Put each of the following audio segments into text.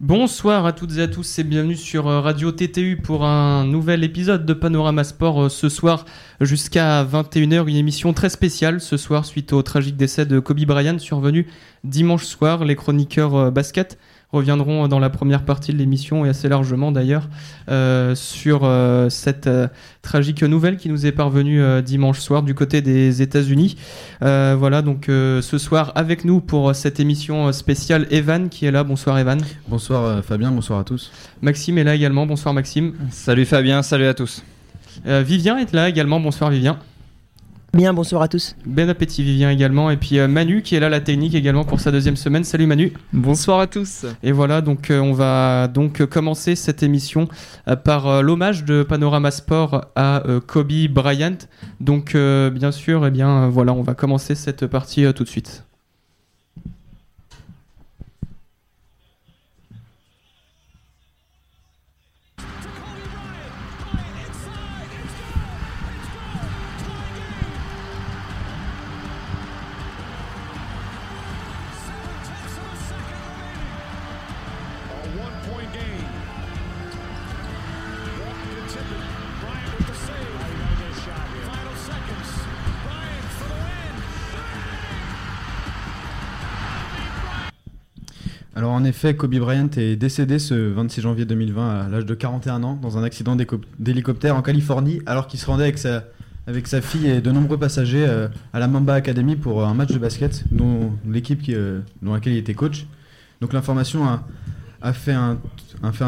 Bonsoir à toutes et à tous et bienvenue sur euh, Radio TTU pour un nouvel épisode de Panorama Sport euh, ce soir jusqu'à 21h, une émission très spéciale ce soir suite au tragique décès de Kobe Bryant survenu dimanche soir. Les chroniqueurs euh, basket reviendront dans la première partie de l'émission et assez largement d'ailleurs euh, sur euh, cette euh, tragique nouvelle qui nous est parvenue euh, dimanche soir du côté des États-Unis. Euh, voilà donc euh, ce soir avec nous pour cette émission spéciale Evan qui est là. Bonsoir Evan. Bonsoir euh, Fabien, bonsoir à tous. Maxime est là également. Bonsoir Maxime. Salut Fabien, salut à tous. Euh, Vivien est là également. Bonsoir Vivien. Bien, bonsoir à tous. Bon appétit Vivien également. Et puis euh, Manu qui est là la technique également pour sa deuxième semaine. Salut Manu. Bonsoir à tous. Et voilà donc euh, on va donc euh, commencer cette émission euh, par euh, l'hommage de Panorama Sport à euh, Kobe Bryant. Donc euh, bien sûr eh bien voilà on va commencer cette partie euh, tout de suite. Alors en effet, Kobe Bryant est décédé ce 26 janvier 2020 à l'âge de 41 ans dans un accident d'hélicoptère en Californie alors qu'il se rendait avec sa, fille et de nombreux passagers euh, à la Mamba Academy pour un match de basket dont l'équipe qui, euh, dans laquelle il était coach. Donc l'information a, fait un,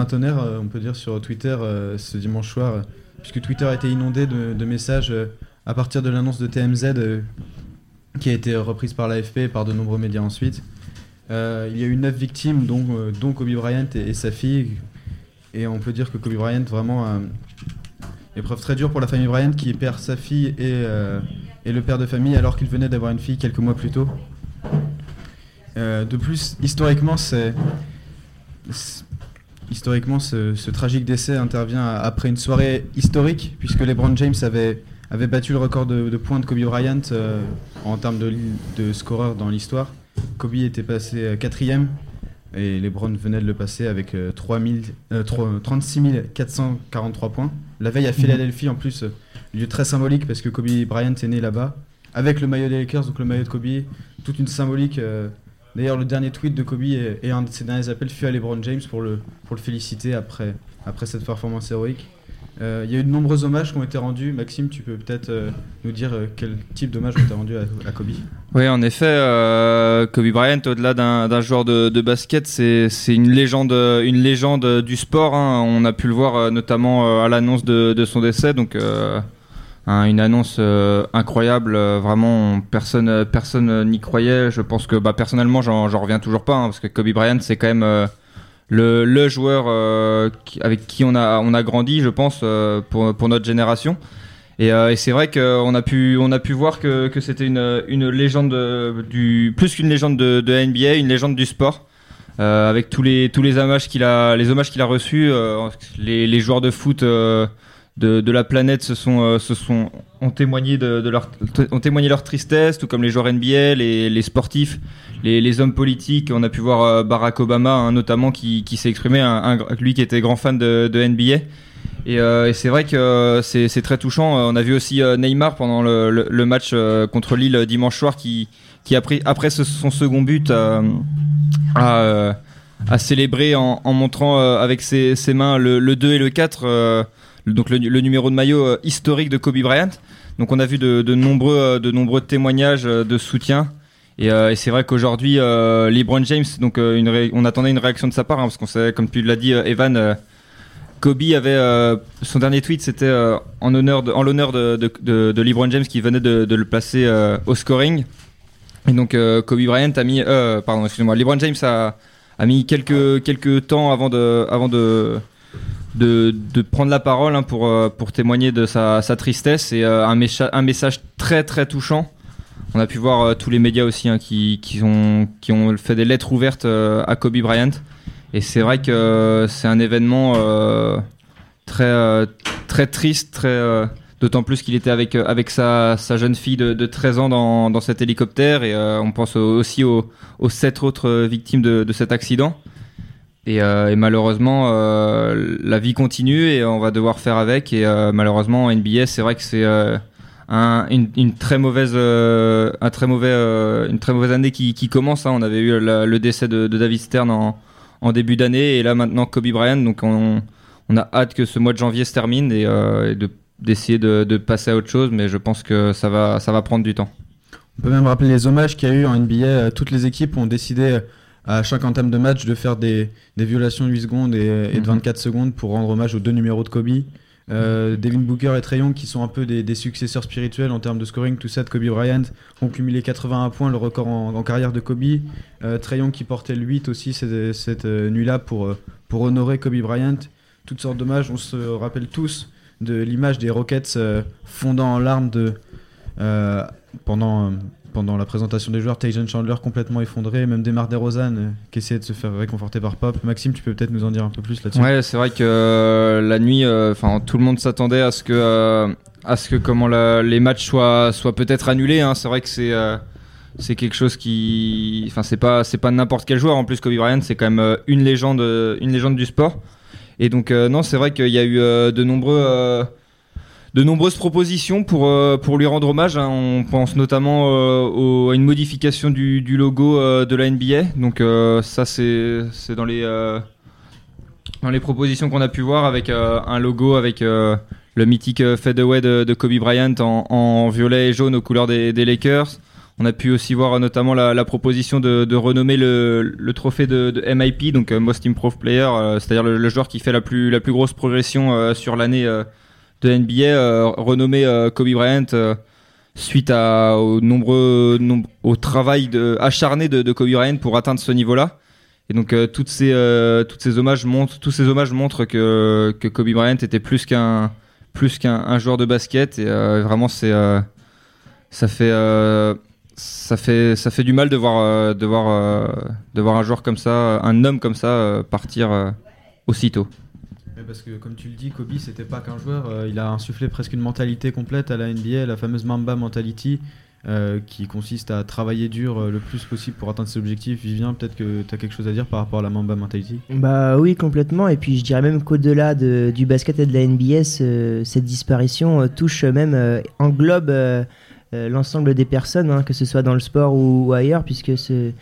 tonnerre, euh, on peut dire, sur Twitter euh, ce dimanche soir, euh, puisque Twitter a été inondé de, de messages euh, à partir de l'annonce de TMZ euh, qui a été reprise par l'AFP et par de nombreux médias ensuite. Euh, il y a eu 9 victimes, dont, euh, Kobe Bryant et, sa fille. Et on peut dire que Kobe Bryant, vraiment, euh, épreuve très dure pour la famille Bryant qui perd sa fille et, euh, et le père de famille alors qu'il venait d'avoir une fille quelques mois plus tôt. De plus, historiquement, c'est. Historiquement, ce, ce tragique décès intervient après une soirée historique, puisque LeBron James avait, avait battu le record de, de points de Kobe Bryant en termes de, de scoreur dans l'histoire. Kobe était passé euh, quatrième et LeBron venait de le passer avec euh, 3000, euh, 3 36 443 points. La veille à Philadelphie, en plus, euh, lieu très symbolique parce que Kobe Bryant est né là-bas, avec le maillot des Lakers, donc le maillot de Kobe, toute une symbolique. euh, D'ailleurs, le dernier tweet de Kobe et, et un de ses derniers appels fut à LeBron James pour le, pour le féliciter après, après cette performance héroïque. Euh, Il y a eu de nombreux hommages qui ont été rendus. Maxime, tu peux peut-être euh, nous dire euh, quel type d'hommage ont été rendus à, Kobe Oui, en effet, euh, Kobe Bryant, au-delà d'un joueur de, basket, c'est une légende, une légende du sport. hein. On a pu le voir euh, notamment euh, à l'annonce de, son décès, donc euh, un- une annonce euh, incroyable. euh, vraiment, personne, euh, personne euh, n'y croyait. Je pense que, bah, personnellement, j'en reviens toujours pas, hein, parce que Kobe Bryant, c'est quand même euh, le, le joueur euh, avec qui on a, on a grandi, je pense, euh, pour, pour notre génération. Et, euh, c'est vrai qu'on a pu, a pu voir que, que c'était une, une légende de- du, plus qu'une légende de, de NBA, une légende du sport. Avec tous les, tous les hommages qu'il a, les a reçus, les, les joueurs de foot de, la planète se sont, euh, se sont, ont témoigné de, leur, ont témoigné leur tristesse, tout comme les joueurs NBA, les, les sportifs, les, les hommes politiques. On a pu voir euh, Barack Obama, hein, notamment, qui, qui s'est exprimé, un, lui qui était grand fan de, de NBA. Et, euh, et c'est vrai que c'est très touchant. On a vu aussi Neymar pendant le, le- match contre Lille dimanche soir qui, qui a pris, après son second but, a, a célébré en, montrant avec ses, ses mains le, le 2 et le 4, euh, le- donc le, numéro de maillot euh, historique de Kobe Bryant. Donc on a vu de, nombreux, euh, de nombreux témoignages euh, de soutien. Et, c'est vrai qu'aujourd'hui, euh, LeBron James, donc on attendait une réaction de sa part, hein, parce qu'on sait, comme tu l'as dit, Evan, Kobe avait son dernier tweet, c'était en l'honneur de, de, LeBron James qui venait de, le placer au scoring. Et donc Kobe Bryant a mis, pardon, excusez-moi, LeBron James a, a mis quelques quelques temps avant de, avant de de, prendre la parole hein, pour euh, pour témoigner de sa, tristesse et euh, un, un message très très touchant. On a pu voir euh, tous les médias aussi hein, qui, qui ont qui ont fait des lettres ouvertes à Kobe Bryant. Et c'est vrai que c'est un événement très, très triste, très, d'autant plus qu'il était avec, avec sa, sa jeune fille de, de 13 ans dans, dans cet hélicoptère. Et on pense au- aussi aux, aux sept autres victimes de cet accident. Et, euh, et malheureusement, euh, la vie continue et on va devoir faire avec. Et euh, malheureusement, en NBA, c'est vrai que c'est un- une, très mauvaise, un très mauvais, une très mauvaise année qui, commence. hein. On avait eu le décès de, de David Stern en, début d'année et là maintenant Kobe Bryant. Donc on, a hâte que ce mois de janvier se termine et, et de d'essayer de, passer à autre chose. Mais je pense que ça va, ça va prendre du temps. On peut même rappeler les hommages qu'il y a eu en NBA. Toutes les équipes ont décidé à chaque entame de match de faire des, des violations de 8 secondes et, et de Mhm. 24 secondes pour rendre hommage aux deux numéros de Kobe. Euh, Devin Booker et Trae Young qui sont un peu des, des successeurs spirituels en termes de scoring, tout ça de Kobe Bryant, ont cumulé 81 points, le record en, en carrière de Kobe. Euh, Trae Young qui portait le 8 aussi cette, cette, euh, nuit-là pour, euh, pour honorer Kobe Bryant. Toutes sortes d'hommages, on se rappelle tous de l'image des Rockets euh, fondant en larmes de, euh, pendant, pendant la présentation des joueurs, Tajon Chandler complètement effondré, même Demar DeRozan euh, qui essayait de se faire réconforter par Pop. Maxime, tu peux peut-être nous en dire un peu plus là-dessus Ouais, c'est vrai que euh, la nuit, euh, enfin tout le monde s'attendait à ce que, euh, à ce que comment les matchs soient, soient peut-être annulés. hein. C'est vrai que c'est, c'est quelque chose qui, enfin c'est pas, c'est pas n'importe quel joueur. En plus, Kobe Bryant, c'est quand même une légende, une légende du sport. Et donc non, c'est vrai qu'il y a eu de nombreux. De nombreuses propositions pour, euh, pour lui rendre hommage. hein. On pense notamment euh, à une modification du, logo euh, de la NBA. Donc ça, c'est dans les, dans les propositions qu'on a pu voir avec un logo avec le mythique fadeaway de, de Kobe Bryant en, violet et jaune aux couleurs des, Lakers. On a pu aussi voir notamment la, proposition de, renommer le, trophée de, MIP, donc Most Improved Player, c'est-à-dire le, le joueur qui fait la plus, la plus grosse progression sur l'année de NBA, euh, renommé euh, Kobe Bryant euh, suite à, aux nombreux, nom- au travail de, acharné de, Kobe Bryant pour atteindre ce niveau-là. Et donc toutes ces toutes ces hommages montrent tous ces hommages montrent que que Kobe Bryant était plus qu'un plus qu'un un joueur de basket et vraiment c'est ça fait ça fait ça fait du mal de voir de voir de voir un joueur comme ça un homme comme ça partir aussitôt. Ouais, Parce que comme tu le dis, Kobe c'était pas qu'un joueur, euh, il a insufflé presque une mentalité complète à la NBA, la fameuse Mamba mentality, euh, qui consiste à travailler dur euh, le plus possible pour atteindre ses objectifs. Vivien, peut-être que tu as quelque chose à dire par rapport à la Mamba mentality? Bah oui, complètement. Et puis je dirais même qu'au-delà de- du basket et de la NBA, ce- cette disparition touche même, englobe l'ensemble des personnes, hein, que ce soit dans le sport ou, ou ailleurs, puisque ce,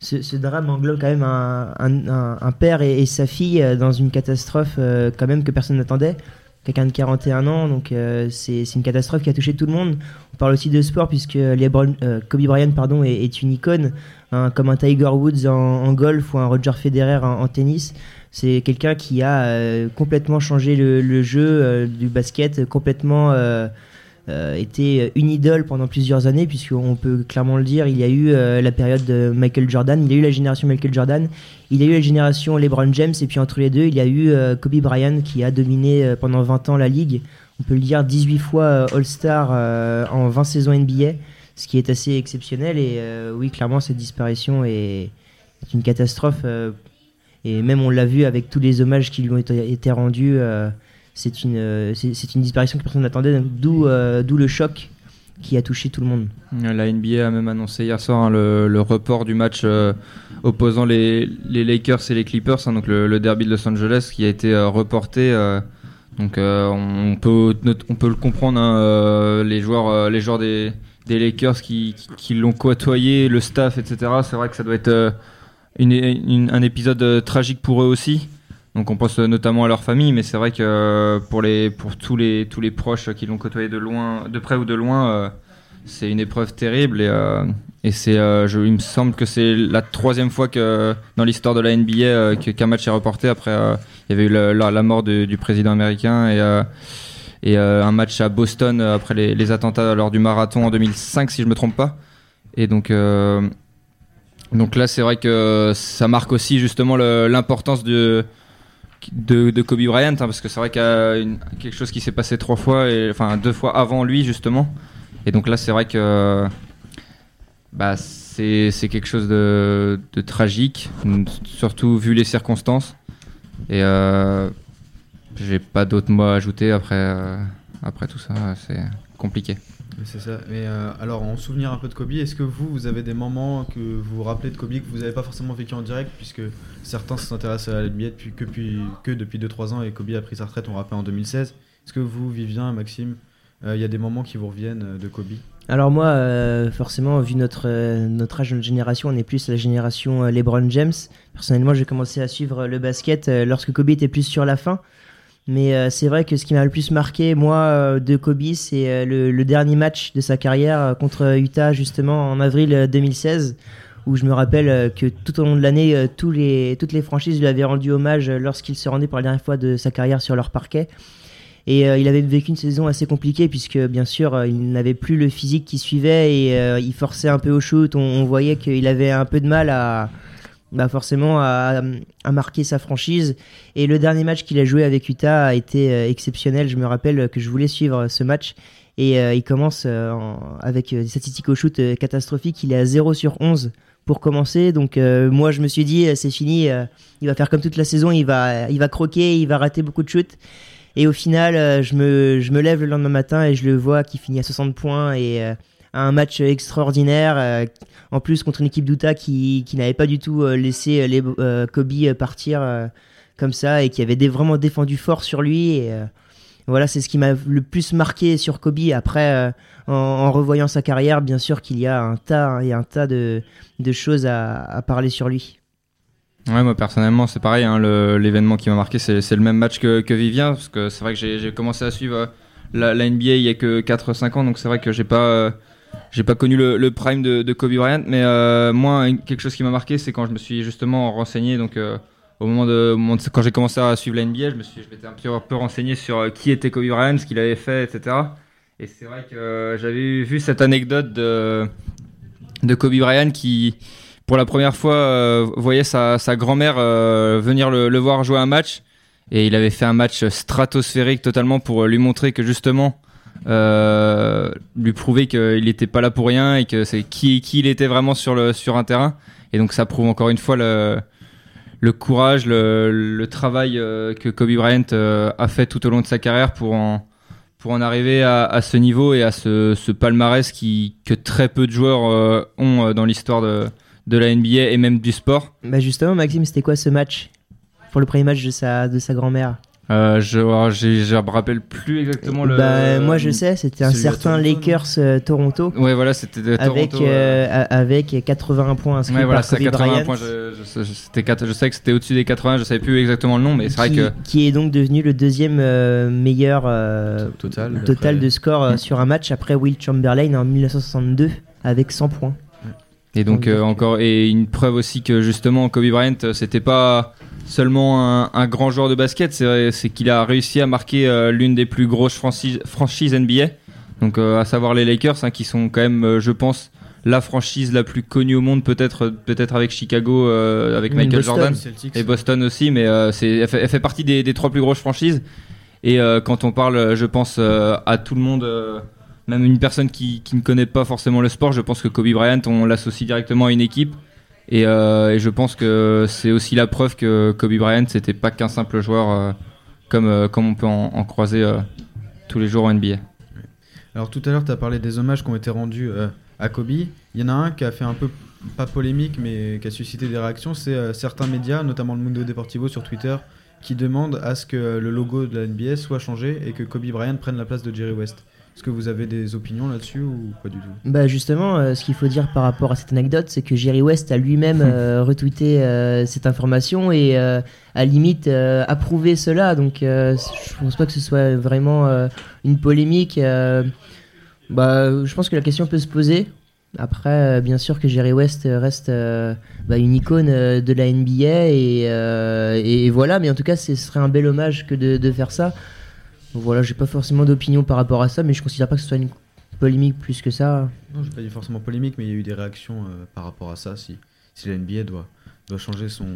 ce, drame englobe quand même un, père et, sa fille euh, dans une catastrophe euh, quand même que personne n'attendait. Quelqu'un de 41 ans, donc euh, c'est une catastrophe qui a touché tout le monde. On parle aussi de sport puisque Kobe Bryant pardon, est, une icône, hein, comme un Tiger Woods en, golf ou un Roger Federer en, en tennis. C'est quelqu'un qui a complètement changé le, jeu du basket, complètement euh, été une idole pendant plusieurs années, puisqu'on peut clairement le dire, il y a eu euh, la période de Michael Jordan, il y a eu la génération Michael Jordan, il y a eu la génération LeBron James, et puis entre les deux, il y a eu euh, Kobe Bryant qui a dominé pendant 20 ans la ligue. On peut le dire 18 fois All-Star en 20 saisons NBA, ce qui est assez exceptionnel. Et oui, clairement, cette disparition est, une catastrophe. et même on l'a vu avec tous les hommages qui lui ont été rendus. C'est une, euh, c'est une disparition que personne n'attendait, d'où euh, d'où le choc qui a touché tout le monde. La NBA a même annoncé hier soir hein, le, report du match euh, opposant les, Lakers et les Clippers, hein, donc le, derby de Los Angeles, qui a été reporté. donc on peut on peut le comprendre, hein, les joueurs les joueurs des, Lakers qui, l'ont côtoyé, le staff, etc. C'est vrai que ça doit être un épisode tragique pour eux aussi. Donc on pense euh, notamment à leur famille, mais c'est vrai que euh, pour les pour tous les tous les proches qui l'ont côtoyé de loin, de près ou de loin, euh, c'est une épreuve terrible et, et c'est je- il me semble que c'est la troisième fois que dans l'histoire de la NBA qu'un match est reporté. Après il y avait eu la, la mort du président américain et et un match à Boston après les, attentats lors du marathon en 2005 si je me trompe pas. Et donc donc là c'est vrai que ça marque aussi justement l'importance de de, Kobe Bryant hein, parce que c'est vrai qu'il y a quelque chose qui s'est passé trois fois et enfin deux fois avant lui justement et donc là c'est vrai que bah, c'est quelque chose de, de tragique, surtout vu les circonstances. Et euh, j'ai pas d'autres mots à ajouter après, euh, après tout ça, c'est compliqué. C'est ça. Mais euh, alors, en souvenir un peu de Kobe, est-ce que vous, vous avez des moments que vous vous rappelez de Kobe que vous n'avez pas forcément vécu en direct, puisque certains s'intéressent à la NBA depuis, que, depuis, que depuis 2-3 ans et Kobe a pris sa retraite, on rappelle, en 2016. Est-ce que vous, Vivien, Maxime, euh, il y a des moments qui vous reviennent euh, de Kobe? Alors moi, forcément, vu notre, notre âge, notre génération, on est plus la génération LeBron James. Personnellement, j'ai commencé à suivre le basket lorsque Kobe était plus sur la fin. Mais euh, c'est vrai que ce qui m'a le plus marqué, moi, euh, de Kobe, c'est euh, le, dernier match de sa carrière contre Utah, justement, en avril euh, 2016, où je me rappelle que tout au long de l'année, toutes les franchises lui avaient rendu hommage lorsqu'il se rendait pour la dernière fois de sa carrière sur leur parquet. Et il avait vécu une saison assez compliquée puisque bien sûr il n'avait plus le physique qui suivait et il forçait un peu au shoot. On voyait qu'il avait un peu de mal à bah forcément à, à marquer sa franchise. Et le dernier match qu'il a joué avec Utah a été euh, exceptionnel. Je me rappelle que je voulais suivre ce match. Et euh, il commence euh, avec des statistiques au shoot catastrophiques. Il est à 0 sur 11 pour commencer. Donc moi je me suis dit c'est fini. il va faire comme toute la saison. Il va, il va croquer. Il va rater beaucoup de shoots. Et au final, je, me, je me lève le lendemain matin et je le vois qui finit à 60 points et a un match extraordinaire. euh, en plus, contre une équipe d'Utah qui, qui n'avait pas du tout euh, laissé euh, les, Kobe partir comme ça et qui avait vraiment défendu fort sur lui. Voilà, c'est ce qui m'a le plus marqué sur Kobe. Après, en, revoyant sa carrière, bien sûr qu'il y a un tas, hein, il y a un tas de, de choses à, à parler sur lui. Ouais, moi personnellement, c'est pareil. hein, L'événement qui m'a marqué, c'est le même match que, que Vivien, parce que c'est vrai que j'ai commencé à suivre la, NBA il y a que 4-5 ans, donc c'est vrai que j'ai pas j'ai pas connu le, prime de, Kobe Bryant, mais euh, moi quelque chose qui m'a marqué, c'est quand je me suis justement renseigné, donc euh, au moment de, quand j'ai commencé à suivre la NBA, je me suis je m'étais un peu, peu renseigné sur euh, qui était Kobe Bryant, ce qu'il avait fait, etc. Et c'est vrai que j'avais vu cette anecdote de de Kobe Bryant qui pour la première fois, voyait sa, grand-mère venir le, le voir jouer un match. Et il avait fait un match stratosphérique totalement pour lui montrer que justement, euh, lui prouver qu'il n'était pas là pour rien et que c'est qui, qui il était vraiment sur, sur un terrain. Et donc ça prouve encore une fois le, le courage, le, travail euh, que Kobe Bryant euh, a fait tout au long de sa carrière pour en, pour en arriver à, ce niveau et à ce, ce palmarès qui, que très peu de joueurs ont dans l'histoire de, de la NBA et même du sport. Bah justement, Maxime, c'était quoi ce match? Pour le premier match de sa, de sa grand-mère Euh, je alors, j'ai- je me rappelle plus exactement le. Bah, moi je sais, c'était un celui à certain Toronto, Lakers euh, Toronto Ouais, voilà, c'était de avec, euh, euh, a- avec 81 points inscrits Ouais, voilà, par c'est Kobe 81 Bryant. points. Je, je, je- c'était quatre- je sais que c'était au-dessus des 80, je savais plus exactement le nom, mais c'est vrai qui, que. qui est donc devenu le deuxième euh, meilleur euh, Total. total Après- de score euh, Mm. sur un match après Will Chamberlain en 1962 avec 100 points. Et donc On euh, encore et une preuve aussi que justement Kobe Bryant euh, c'était pas seulement un, un grand joueur de basket, c'est qu'il a réussi à marquer euh, l'une des plus grosses franchises, franchises NBA. Donc euh, à savoir les Lakers hein, qui sont quand même euh, je pense la franchise la plus connue au monde peut-être peut-être avec Chicago euh, avec Michael Boston. Jordan Celtics. et Boston aussi mais euh, c'est elle, fait, elle fait partie des, des trois plus grosses franchises et euh, quand on parle je pense euh, à tout le monde euh, même une personne qui, ne connaît pas forcément le sport je pense que Kobe Bryant on l'associe directement à une équipe et, euh, je pense que c'est aussi la preuve que Kobe Bryant c'était pas qu'un simple joueur euh, comme, euh, comme on peut en, en croiser tous les jours en NBA Alors tout à l'heure, tu as parlé des hommages qui ont été rendus à Kobe. Il y en a un qui a fait un peu, pas polémique, mais qui a suscité des réactions. C'est certains médias, notamment le Mundo Deportivo sur Twitter, qui demandent à ce que le logo de la NBA soit changé et que Kobe Bryant prenne la place de Jerry West. Est-ce que vous avez des opinions là-dessus ou pas du tout Bah justement, euh, ce qu'il faut dire par rapport à cette anecdote, c'est que Jerry West a lui-même euh, retweeté euh, cette information et euh, a limite approuvé cela. Donc je pense pas que ce soit vraiment une polémique. bah, je pense que la question peut se poser. Après, bien sûr que Jerry West reste bah, une icône de la NBA et, et voilà. Mais en tout cas, ce serait un bel hommage que de, de faire ça. Donc voilà, j'ai pas forcément d'opinion par rapport à ça, mais je considère pas que ce soit une polémique plus que ça. Non, je vais pas dire forcément polémique, mais il y a eu des réactions euh, par rapport à ça. Si, si la NBA doit, doit changer son,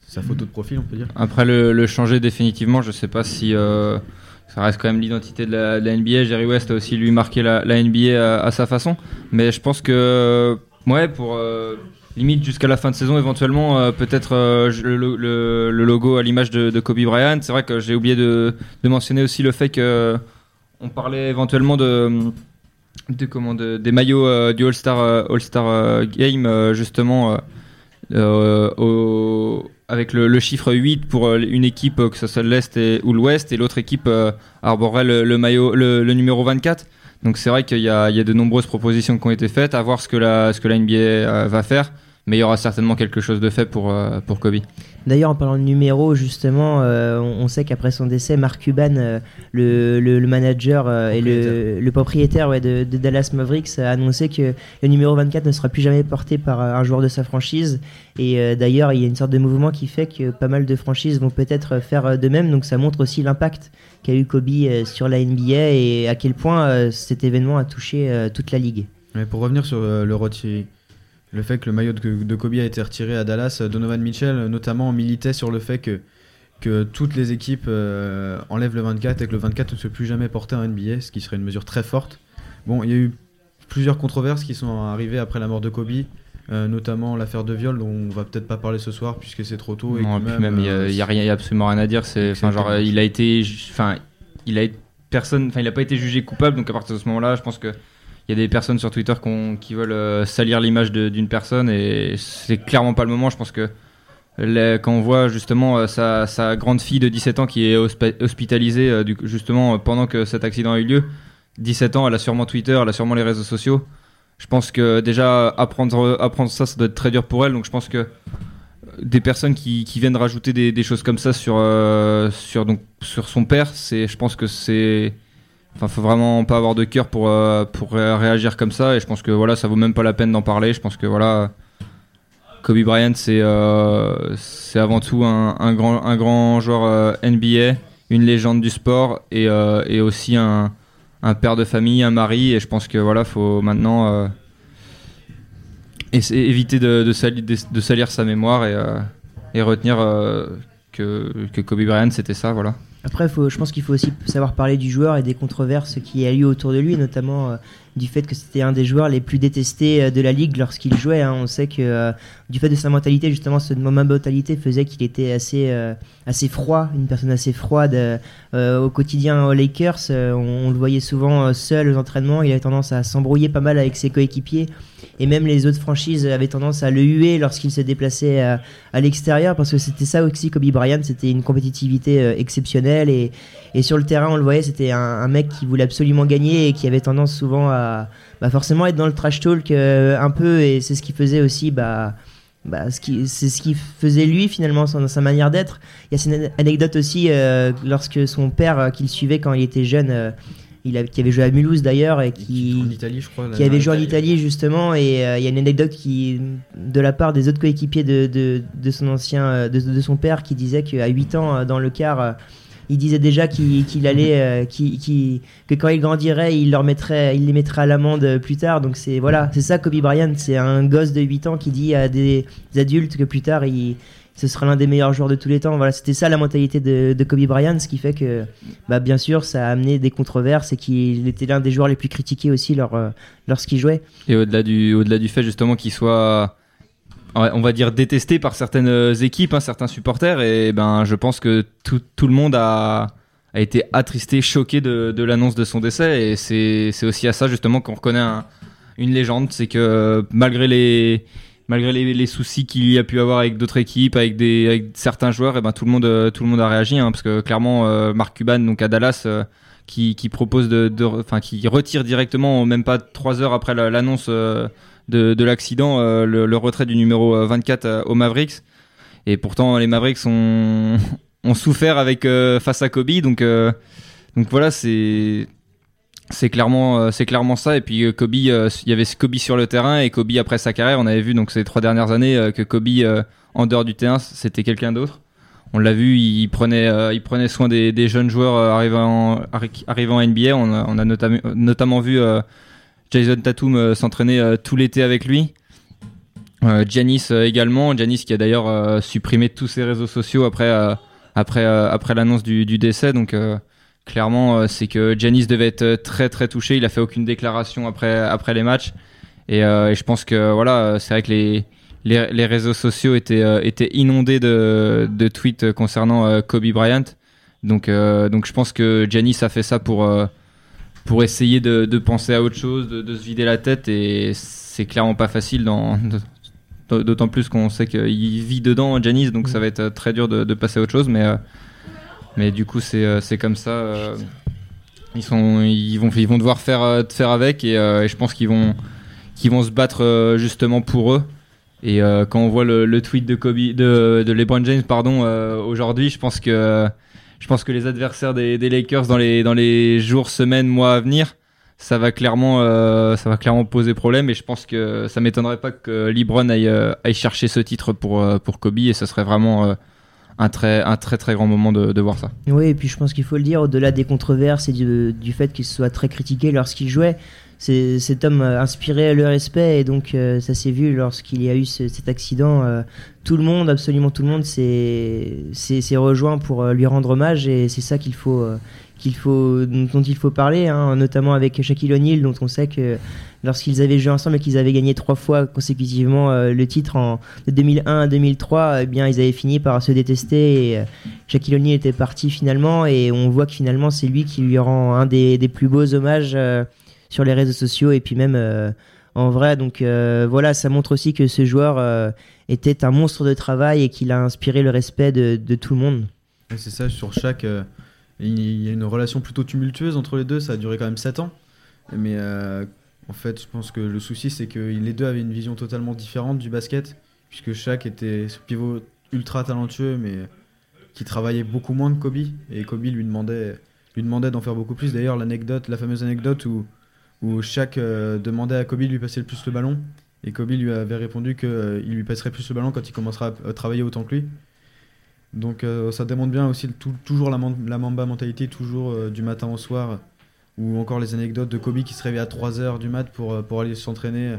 sa photo de profil, on peut dire. Après le, le changer définitivement, je sais pas si euh, ça reste quand même l'identité de la, de la NBA. Jerry West a aussi lui marqué la, la NBA à, à sa façon, mais je pense que Ouais, pour euh, limite jusqu'à la fin de saison, éventuellement, euh, peut-être euh, le, logo à l'image de, Kobe Bryant. C'est vrai que j'ai oublié de, mentionner aussi le fait que on parlait éventuellement de, de comment de- des maillots euh, du All-Star euh, All-Star euh, Game, euh, justement, euh, euh, avec le, chiffre 8 pour euh, une équipe, euh, que ce soit l'Est ou l'Ouest, et l'autre équipe euh, arborerait le, maillot, le, numéro 24. Donc c'est vrai qu'il y y a de nombreuses propositions qui ont été faites, à voir ce que la, ce que la NBA euh, va faire, mais il y aura certainement quelque chose de fait pour, euh, pour Kobe. D'ailleurs, en parlant de numéros, justement, euh, on, sait qu'après son décès, Mark Cuban, euh, le, le- le manager euh, et le, le propriétaire ouais, de, de Dallas Mavericks, a annoncé que le numéro 24 ne sera plus jamais porté par un joueur de sa franchise. Et euh, d'ailleurs, il y a une sorte de mouvement qui fait que pas mal de franchises vont peut-être faire de même. Donc ça montre aussi l'impact qu'a eu Kobe euh, sur la NBA et à quel point euh, cet événement a touché euh, toute la ligue. Mais pour revenir sur euh, le reti- le fait que le maillot de, de Kobe a été retiré à Dallas, euh, Donovan Mitchell euh, notamment militait sur le fait que, que toutes les équipes euh, enlèvent le 24 et que le 24 ne soit plus jamais porté en NBA, ce qui serait une mesure très forte. Bon, il y a eu plusieurs controverses qui sont arrivées après la mort de Kobe, euh, notamment l'affaire de viol dont on va peut-être pas parler ce soir puisque c'est trop tôt. et Non, puis même, il y a, euh, y a rien, il y a absolument rien à dire. C'est, enfin, genre, il a été, enfin, il a personne, enfin, il a pas été jugé coupable. Donc à partir de ce moment-là, je pense que il y a des personnes sur Twitter qui veulent euh, salir l'image d'une personne et c'est clairement pas le moment. Je pense que quand on voit justement euh, sa, grande fille de 17 ans qui est hospi- hospitalisée euh, justement pendant que cet accident a eu lieu, 17 ans, elle a sûrement Twitter, elle a sûrement les réseaux sociaux. Je pense que déjà apprendre, ça, ça doit être très dur pour elle. Donc je pense que des personnes qui, viennent rajouter des, choses comme ça sur, sur, donc, sur son père, je pense que c'est. Enfin, faut vraiment pas avoir de cœur pour, euh, pour ré- réagir comme ça. Et je pense que voilà, ça vaut même pas la peine d'en parler. Je pense que voilà, Kobe Bryant, c'est euh, avant tout un, un grand, un grand joueur euh, NBA, une légende du sport et, et aussi un, un père de famille, un mari. Et je pense que voilà, faut maintenant. éviter de, de, sali- de- salir sa mémoire et, et retenir que, que Kobe Bryant c'était ça, voilà. Après, faut, je pense qu'il faut aussi savoir parler du joueur et des controverses qui a eu autour de lui, notamment euh, du fait que c'était un des joueurs les plus détestés euh, de la ligue lorsqu'il jouait. hein. On sait que euh, du fait de sa mentalité, justement, cette mentalité faisait qu'il était assez, euh, assez froid, une personne assez froide au quotidien aux Lakers. on, le voyait souvent seul aux entraînements. Il avait tendance à s'embrouiller pas mal avec ses coéquipiers. Et même les autres franchises avaient tendance à le huer lorsqu'il se déplaçait à, à l'extérieur parce que c'était ça aussi Kobe Bryant, c'était une compétitivité exceptionnelle et, et sur le terrain on le voyait, c'était un mec qui voulait absolument gagner et qui avait tendance souvent à bah, forcément être dans le trash talk euh, un peu et c'est ce qui faisait aussi bah, bah, ce qui, c'est ce qui faisait lui finalement son, sa manière d'être. Il y a cette anecdote aussi euh, lorsque son père euh, qu'il suivait quand il était jeune, euh, il avait, qui avait joué à Mulhouse d'ailleurs et qui qui, joue en Italie, je crois. qui avait joué en Italie justement et il y a une anecdote qui de la part des autres coéquipiers de, de, de son ancien de, de son père qui disait qu'à 8 ans dans le car euh, il disait déjà qu'il allait euh, que quand il grandirait il leur mettrait il les mettrait à l'amende plus tard donc c'est voilà c'est ça Kobe Bryant c'est un gosse de 8 ans qui dit à des adultes que plus tard il ce sera l'un des meilleurs joueurs de tous les temps. Voilà, c'était ça la mentalité de, Kobe Bryant, ce qui fait que, bah, bien sûr, ça a amené des controverses et qu'il était l'un des joueurs les plus critiqués aussi lors, euh, lorsqu'il jouait. Et au-delà du, au-delà du fait justement qu'il soit, on va dire, détesté par certaines équipes, hein, certains supporters, et ben je pense que tout, tout le monde a, a été attristé, choqué de, l'annonce de son décès, et c'est, aussi à ça justement qu'on reconnaît un- une légende, c'est que malgré les malgré les, les soucis qu'il y a pu avoir avec d'autres équipes, avec des certains joueurs, et ben tout le monde euh, tout le monde a réagi, hein, parce que clairement euh, Mark Cuban donc à Dallas. euh, qui, qui propose de, enfin qui retire directement, même pas trois heures après la- l'annonce euh, de, de l'accident, euh, le, retrait du numéro euh, 24 euh, aux Mavericks. Et pourtant, les Mavericks ont, souffert avec euh, face à Kobe, donc euh, voilà, c'est clairement euh, c'est clairement ça. Et puis euh, Kobe, euh, il y avait Kobe sur le terrain et Kobe après sa carrière, on avait vu donc ces trois dernières années euh, que Kobe euh, en dehors du terrain, c'était quelqu'un d'autre. On l'a vu, il prenait, euh, soin des, jeunes joueurs euh, arrivant, arri- arrivant à NBA. On a, notamment, vu euh, Jason Tatum euh, s'entraîner euh, tout l'été avec lui. Giannis euh, également. Giannis qui a d'ailleurs supprimé tous ses réseaux sociaux après, l'annonce du, décès. Donc clairement, c'est que Giannis devait être très très touché. Il a fait aucune déclaration après, les matchs. Et, je pense que voilà, c'est vrai que les, réseaux sociaux étaient, inondés de, tweets concernant Kobe Bryant. Donc, donc je pense que Giannis a fait ça pour, pour essayer de, penser à autre chose, de, se vider la tête. Et c'est clairement pas facile, d'autant plus qu'on sait qu'il vit dedans, Giannis. Donc ça va être très dur de, passer à autre chose. Mais, euh, mais du coup, c'est euh, comme ça. euh, ils, sont, ils, vont, ils vont devoir faire, faire avec. Et, je pense qu'ils vont, qu'ils vont se battre justement pour eux. Et quand on voit le, le tweet de Kobe, de, de LeBron James, pardon, aujourd'hui, je pense que je pense que les adversaires des, Lakers dans les dans les jours, semaines, mois à venir, ça va clairement euh, ça va clairement poser problème. Et je pense que ça m'étonnerait pas que LeBron aille euh, aille chercher ce titre pour euh, pour Kobe. Et ce serait vraiment un très un très très grand moment de, voir ça. Oui, et puis je pense qu'il faut le dire, au-delà des controverses et du, fait qu'il soit très critiqué lorsqu'il jouait, cet homme euh, inspirait le respect et donc euh, ça s'est vu lorsqu'il y a eu ce- cet accident. euh, tout le monde, absolument tout le monde, s'est rejoint pour euh, lui rendre hommage et c'est ça qu'il faut, euh, qu'il faut, dont il faut parler, hein, notamment avec Shaquille O'Neal, dont on sait que lorsqu'ils avaient joué ensemble et qu'ils avaient gagné trois fois consécutivement le titre en de 2001 à 2003, eh bien ils avaient fini par se détester et Shaquille O'Neal était parti finalement et on voit que finalement c'est lui qui lui rend un des, des plus beaux hommages sur les réseaux sociaux et puis même euh, en vrai. Donc euh, voilà, ça montre aussi que ce joueur euh, était un monstre de travail et qu'il a inspiré le respect de, tout le monde. C'est ça, sur chaque. il y a une relation plutôt tumultueuse entre les deux, ça a duré quand même 7 ans. Mais en fait, je pense que le souci, c'est que les deux avaient une vision totalement différente du basket, puisque chaque était ce pivot ultra talentueux, mais qui travaillait beaucoup moins que Kobe. Et Kobe lui demandait, lui demandait d'en faire beaucoup plus. D'ailleurs, l'anecdote, la fameuse anecdote où, où chaque euh, demandait à Kobe de lui passer le plus le ballon, et Kobe lui avait répondu qu'il lui passerait plus le ballon quand il commencera à, travailler autant que lui. Donc euh, ça démontre bien aussi tout- toujours la, Mamba mentalité, toujours euh, du matin au soir, ou encore les anecdotes de Kobe qui se réveille à 3h du mat pour, euh, pour aller s'entraîner.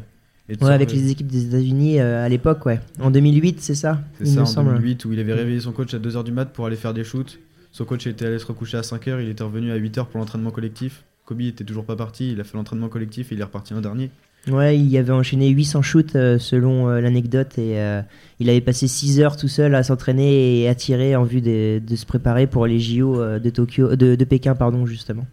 Ouais, avec euh, les équipes des États-Unis euh, à l'époque, ouais. En 2008, c'est ça C'est ça me en semble. 2008 où il avait réveillé son coach à 2h du mat pour aller faire des shoots. Son coach était allé se recoucher à 5h, il était revenu à 8h pour l'entraînement collectif. Kobe était toujours pas parti, il a fait l'entraînement collectif et il est reparti un dernier. Ouais, il avait enchaîné 800 shoots euh, selon euh, l'anecdote et euh, il avait passé 6 heures tout seul à s'entraîner et à tirer en vue de, de se préparer pour les JO de Tokyo, de, de Pékin, pardon, justement.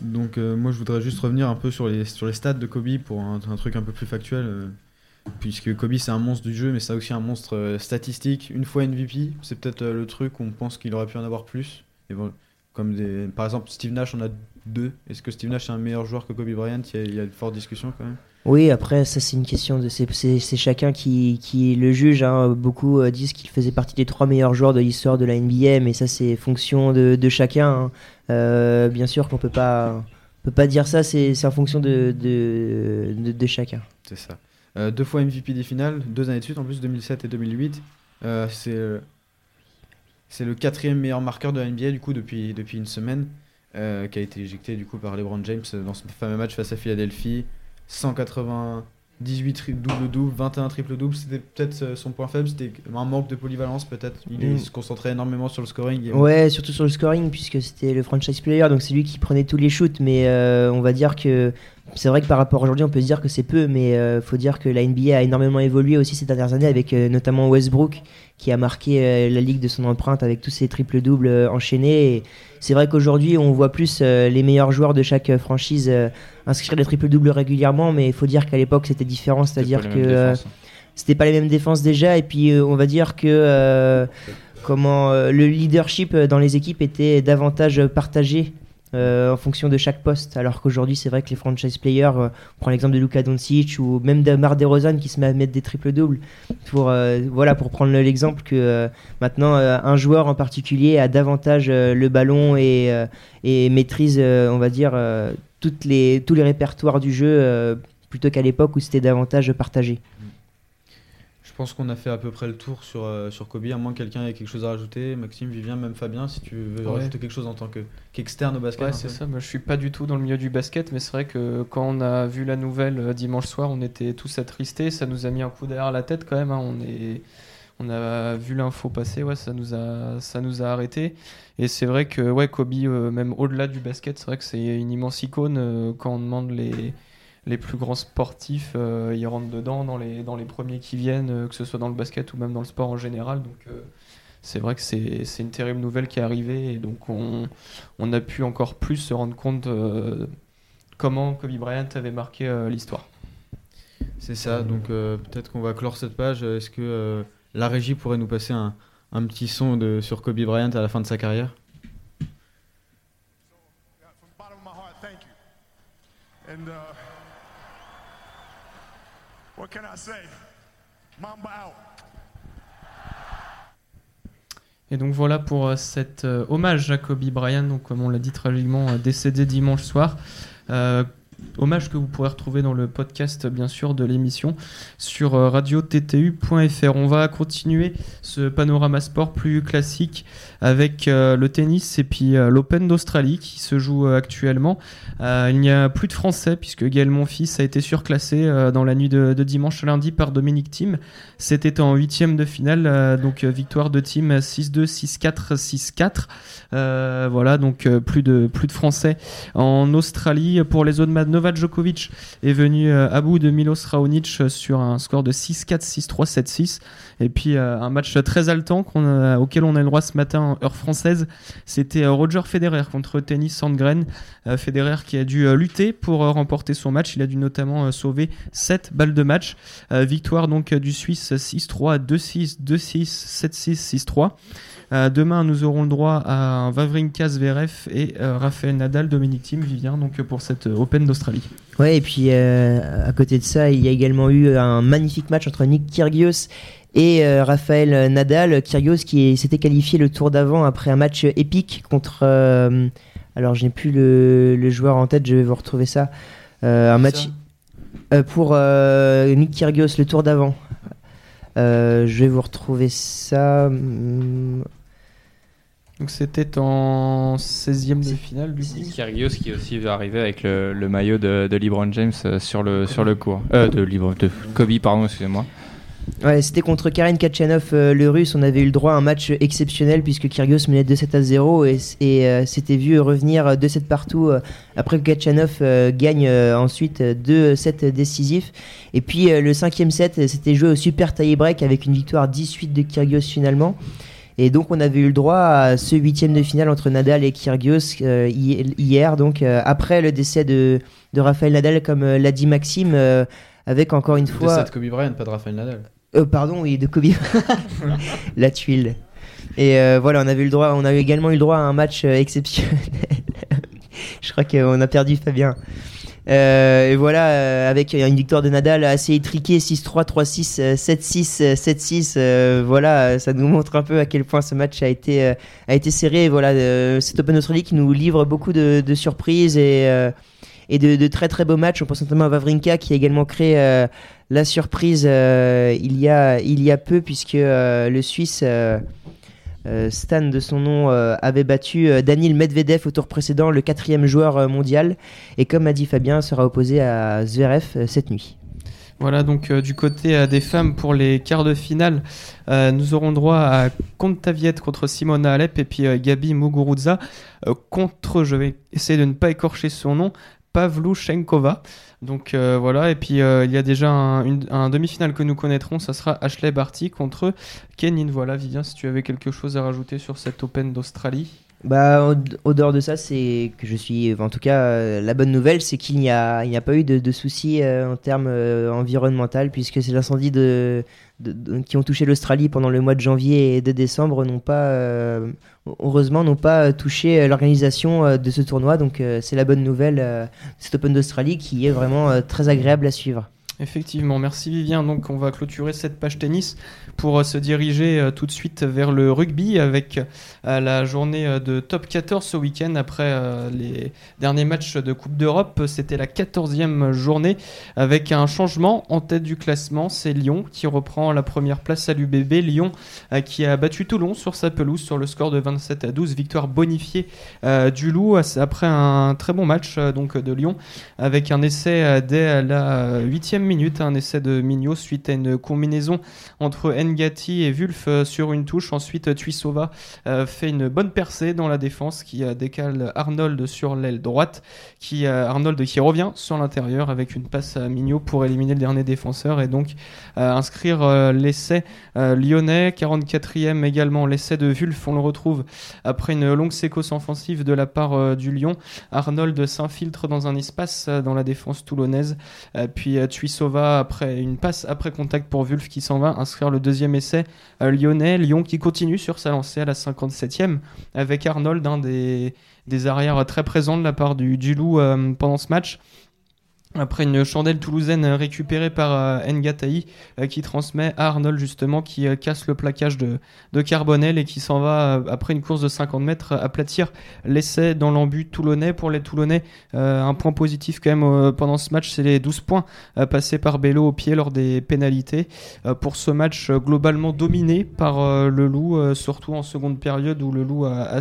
Donc moi je voudrais juste revenir un peu sur les, sur les stats de Kobe pour un, un truc un peu plus factuel. puisque Kobe c'est un monstre du jeu mais c'est aussi un monstre statistique. Une fois MVP, c'est peut-être le truc où on pense qu'il aurait pu en avoir plus. Et bon, comme des, par exemple Steve Nash en a deux. Est-ce que Steve Nash est un meilleur joueur que Kobe Bryant? Il y, a, il y a une forte discussion quand même. Oui, après, ça c'est une question de. C'est chacun qui, qui le juge. hein. Beaucoup euh, disent qu'il faisait partie des trois meilleurs joueurs de l'histoire de la NBA, mais ça c'est fonction de, de chacun. hein. Euh, bien sûr qu'on peut pas, peut pas dire ça, c'est en fonction de, de, de, de chacun. C'est ça. Euh, deux fois MVP des finales, deux années de suite en plus 2007 et 2008. Euh, c'est euh, c'est le quatrième meilleur marqueur de la NBA du coup depuis, depuis une semaine, euh, qui a été éjecté du coup par LeBron James dans ce fameux match face à Philadelphie. 198 tri- double-double, 21 triple-double, c'était peut-être euh, son point faible, c'était un manque de polyvalence peut-être. Il, Mm. se concentrait énormément sur le scoring. et- Ouais, surtout sur le scoring, puisque c'était le franchise player, donc c'est lui qui prenait tous les shoots. Mais euh, on va dire que c'est vrai que par rapport à aujourd'hui, on peut se dire que c'est peu, mais euh, faut dire que la NBA a énormément évolué aussi ces dernières années, avec notamment Westbrook, qui a marqué euh, la ligue de son empreinte avec tous ses triples-doubles euh, enchaînés. C'est vrai qu'aujourd'hui, on voit plus euh, les meilleurs joueurs de chaque franchise inscrire des triples-doubles régulièrement, mais il faut dire qu'à l'époque, c'était différent, c'est-à-dire que. défenses. c'était pas les mêmes défenses déjà et puis on va dire que comment le leadership dans les équipes était davantage partagé euh, en fonction de chaque poste alors qu'aujourd'hui c'est vrai que les franchise players euh, prend l'exemple de Luka Doncic ou même de Mar DeRozan qui se met à mettre des triples doubles pour euh, voilà pour prendre l'exemple que maintenant un joueur en particulier a davantage le ballon et, maîtrise on va dire tous les répertoires du jeu plutôt qu'à l'époque où c'était davantage partagé. Je pense qu'on a fait à peu près le tour sur, euh, sur Kobe, à moins que quelqu'un ait quelque chose à rajouter. Maxime, Vivien, même Fabien, si tu veux Ouais. rajouter quelque chose en tant que- qu'externe au basket. Ouais, c'est ça. Moi, je suis pas du tout dans le milieu du basket, mais c'est vrai que quand on a vu la nouvelle euh, dimanche soir, on était tous attristés. Ça nous a mis un coup derrière la tête quand même. hein. On est, on a vu l'info passer. Ouais, ça nous a, ça nous a arrêté. Et c'est vrai que ouais, Kobe, euh, même au-delà du basket, c'est vrai que c'est une immense icône euh, quand on demande les les plus grands sportifs, euh, ils rentrent dedans dans les, dans les premiers qui viennent, euh, que ce soit dans le basket ou même dans le sport en général. Donc euh, c'est vrai que c'est c'est une terrible nouvelle qui est arrivée et donc on, on a pu encore plus se rendre compte euh, comment Kobe Bryant avait marqué euh, l'histoire. C'est ça, donc euh, peut-être qu'on va clore cette page. Est-ce que euh, la régie pourrait nous passer un, un petit son de, sur Kobe Bryant à la fin de sa carrière? Yeah, from Et donc voilà pour euh, cet euh, hommage à Kobe Bryant, donc comme on l'a dit tragiquement euh, décédé dimanche soir. Hommage que vous pourrez retrouver dans le podcast bien sûr de l'émission sur euh, radio-ttu.fr. On va continuer ce panorama sport plus classique avec euh, le tennis et puis euh, l'Open d'Australie qui se joue actuellement. Il n'y a plus de Français puisque Gaël Monfils a été surclassé dans la nuit de, dimanche à lundi par Dominique Thiem. C'était en huitième de finale, donc victoire de Thiem 6-2, 6-4, 6-4. Euh, voilà, donc plus de plus de Français en Australie pour les zones Novak Djokovic est venu euh, à bout de Milos Raonic euh, sur un score de 6-4, 6-3, 7-6. Et puis euh, un match très haletant auquel on a le droit ce matin heure française, c'était Roger Federer contre Tennis Sandgren. Federer qui a dû lutter pour remporter son match. Il a dû notamment sauver 7 balles de match. Victoire donc du Suisse 6-3, 2-6, 2-6, 7-6, 6-3. Euh, demain, nous aurons le droit à un Wawrinka Zverev et euh, Raphaël Nadal, Dominique Thiem, Vivien, donc pour cette euh, Open d'Australie. Ouais, et puis euh, à côté de ça, il y a également eu un magnifique match entre Nick Kyrgios et euh, Raphaël Nadal. Kyrgios qui s'était qualifié le tour d'avant après un match épique contre. euh, alors, je n'ai plus le, le joueur en tête, je vais vous retrouver ça. Euh, un match euh, pour euh, Nick Kyrgios le tour d'avant. Euh, je vais vous retrouver ça. hum, Donc c'était en 16e de finale du coup. Kyrgios qui est aussi arrivé avec le, le maillot de, de LeBron James euh, sur le, sur le court. Euh, de Kobe, pardon, excusez-moi. Ouais, c'était contre Karen Kachanov, euh, le russe. On avait eu le droit à un match exceptionnel puisque Kyrgios menait 2-7 à 0 et, et euh, s'était vu revenir 2-7 partout euh, après que Kachanov gagne ensuite 2-7 décisifs. Et puis le cinquième set, c'était joué au super tie-break avec une victoire 18 de Kyrgios finalement. Et donc on avait eu le droit à ce huitième de finale entre Nadal et Kyrgios euh, hi- hier, donc euh, après le décès de, de Raphaël Nadal, comme euh, l'a dit Maxime, avec encore une fois... Décès de Kobe Bryant, pas de Rafael Nadal. Euh, pardon, oui, de Kobe. la tuile. Et euh, voilà, on avait le droit, on a également eu le droit à un match euh, exceptionnel. Je crois qu'on a perdu Fabien. Euh, et voilà, euh, avec une victoire de Nadal assez étriquée, 6-3, 3-6, euh, 7-6, euh, 7-6. euh, voilà, ça nous montre un peu à quel point ce match a été, serré. Et voilà, cet Open Australie qui nous livre beaucoup de, de surprises et, et de, très très beaux matchs. On pense notamment à Wawrinka qui a également créé euh, la surprise euh, il, y a, il y a peu, puisque euh, le Suisse. Stan de son nom avait battu Daniil Medvedev au tour précédent, le quatrième joueur mondial, et comme a dit Fabien, sera opposé à Zverev cette nuit. Voilà, donc du côté des femmes pour les quarts de finale, nous aurons droit à Kontaviet contre Simona Alep et puis Gabi Muguruza contre, je vais essayer de ne pas écorcher son nom, Pavluchenkova. Donc euh, voilà, et puis euh, il y a déjà un, demi-finale que nous connaîtrons, ça sera Ashley Barty contre Kenin. Voilà, Vivien, si tu avais quelque chose à rajouter sur cette Open d'Australie. Bah, au, dehors de ça, c'est que je suis. En tout cas, euh, la bonne nouvelle, c'est qu'il n'y a, pas eu de, de soucis en termes environnemental, puisque c'est l'incendie de, qui ont touché l'Australie pendant le mois de janvier et de décembre n'ont pas, euh, heureusement, n'ont pas euh, touché euh, l'organisation de ce tournoi. Donc, c'est la bonne nouvelle, euh, cet Open d'Australie qui est vraiment très agréable à suivre. Effectivement, merci Vivien. Donc on va clôturer cette page tennis pour euh, se diriger euh, tout de suite vers le rugby avec euh, la journée de top 14 ce week-end après les derniers matchs de Coupe d'Europe. C'était la 14e journée avec un changement en tête du classement. C'est Lyon qui reprend la première place à l'UBB. Lyon qui a battu Toulon sur sa pelouse sur le score de 27 à 12. Victoire bonifiée du Loup après un très bon match donc de Lyon avec un essai dès la huitième minute, un essai de Mignot suite à une combinaison entre Ngati et Wulf euh, sur une touche. Ensuite, Tuisova euh, fait une bonne percée dans la défense qui euh, décale Arnold sur l'aile droite, qui Arnold qui revient sur l'intérieur avec une passe à Mignot pour éliminer le dernier défenseur et donc inscrire l'essai lyonnais. 44e également l'essai de Wulf, on le retrouve après une longue séquence offensive de la part du Lyon. Arnold s'infiltre dans un espace dans la défense toulonnaise. Puis euh, Après une passe après contact pour Wulf qui s'en va inscrire le deuxième essai euh, lyonnais. Lyon qui continue sur sa lancée à la 57e avec Arnold, un des, des arrières très présents de la part du, du Loup euh, pendant ce match. Après une chandelle toulousaine récupérée par euh, Ngataï euh, qui transmet à Arnold justement qui euh, casse le plaquage de, Carbonel et qui s'en va après une course de 50 mètres aplatir l'essai dans l'embut toulonnais. Pour les Toulonnais, un point positif quand même pendant ce match, c'est les 12 points passés par Bello au pied lors des pénalités. Pour ce match globalement dominé par le Loup, surtout en seconde période où le Loup a,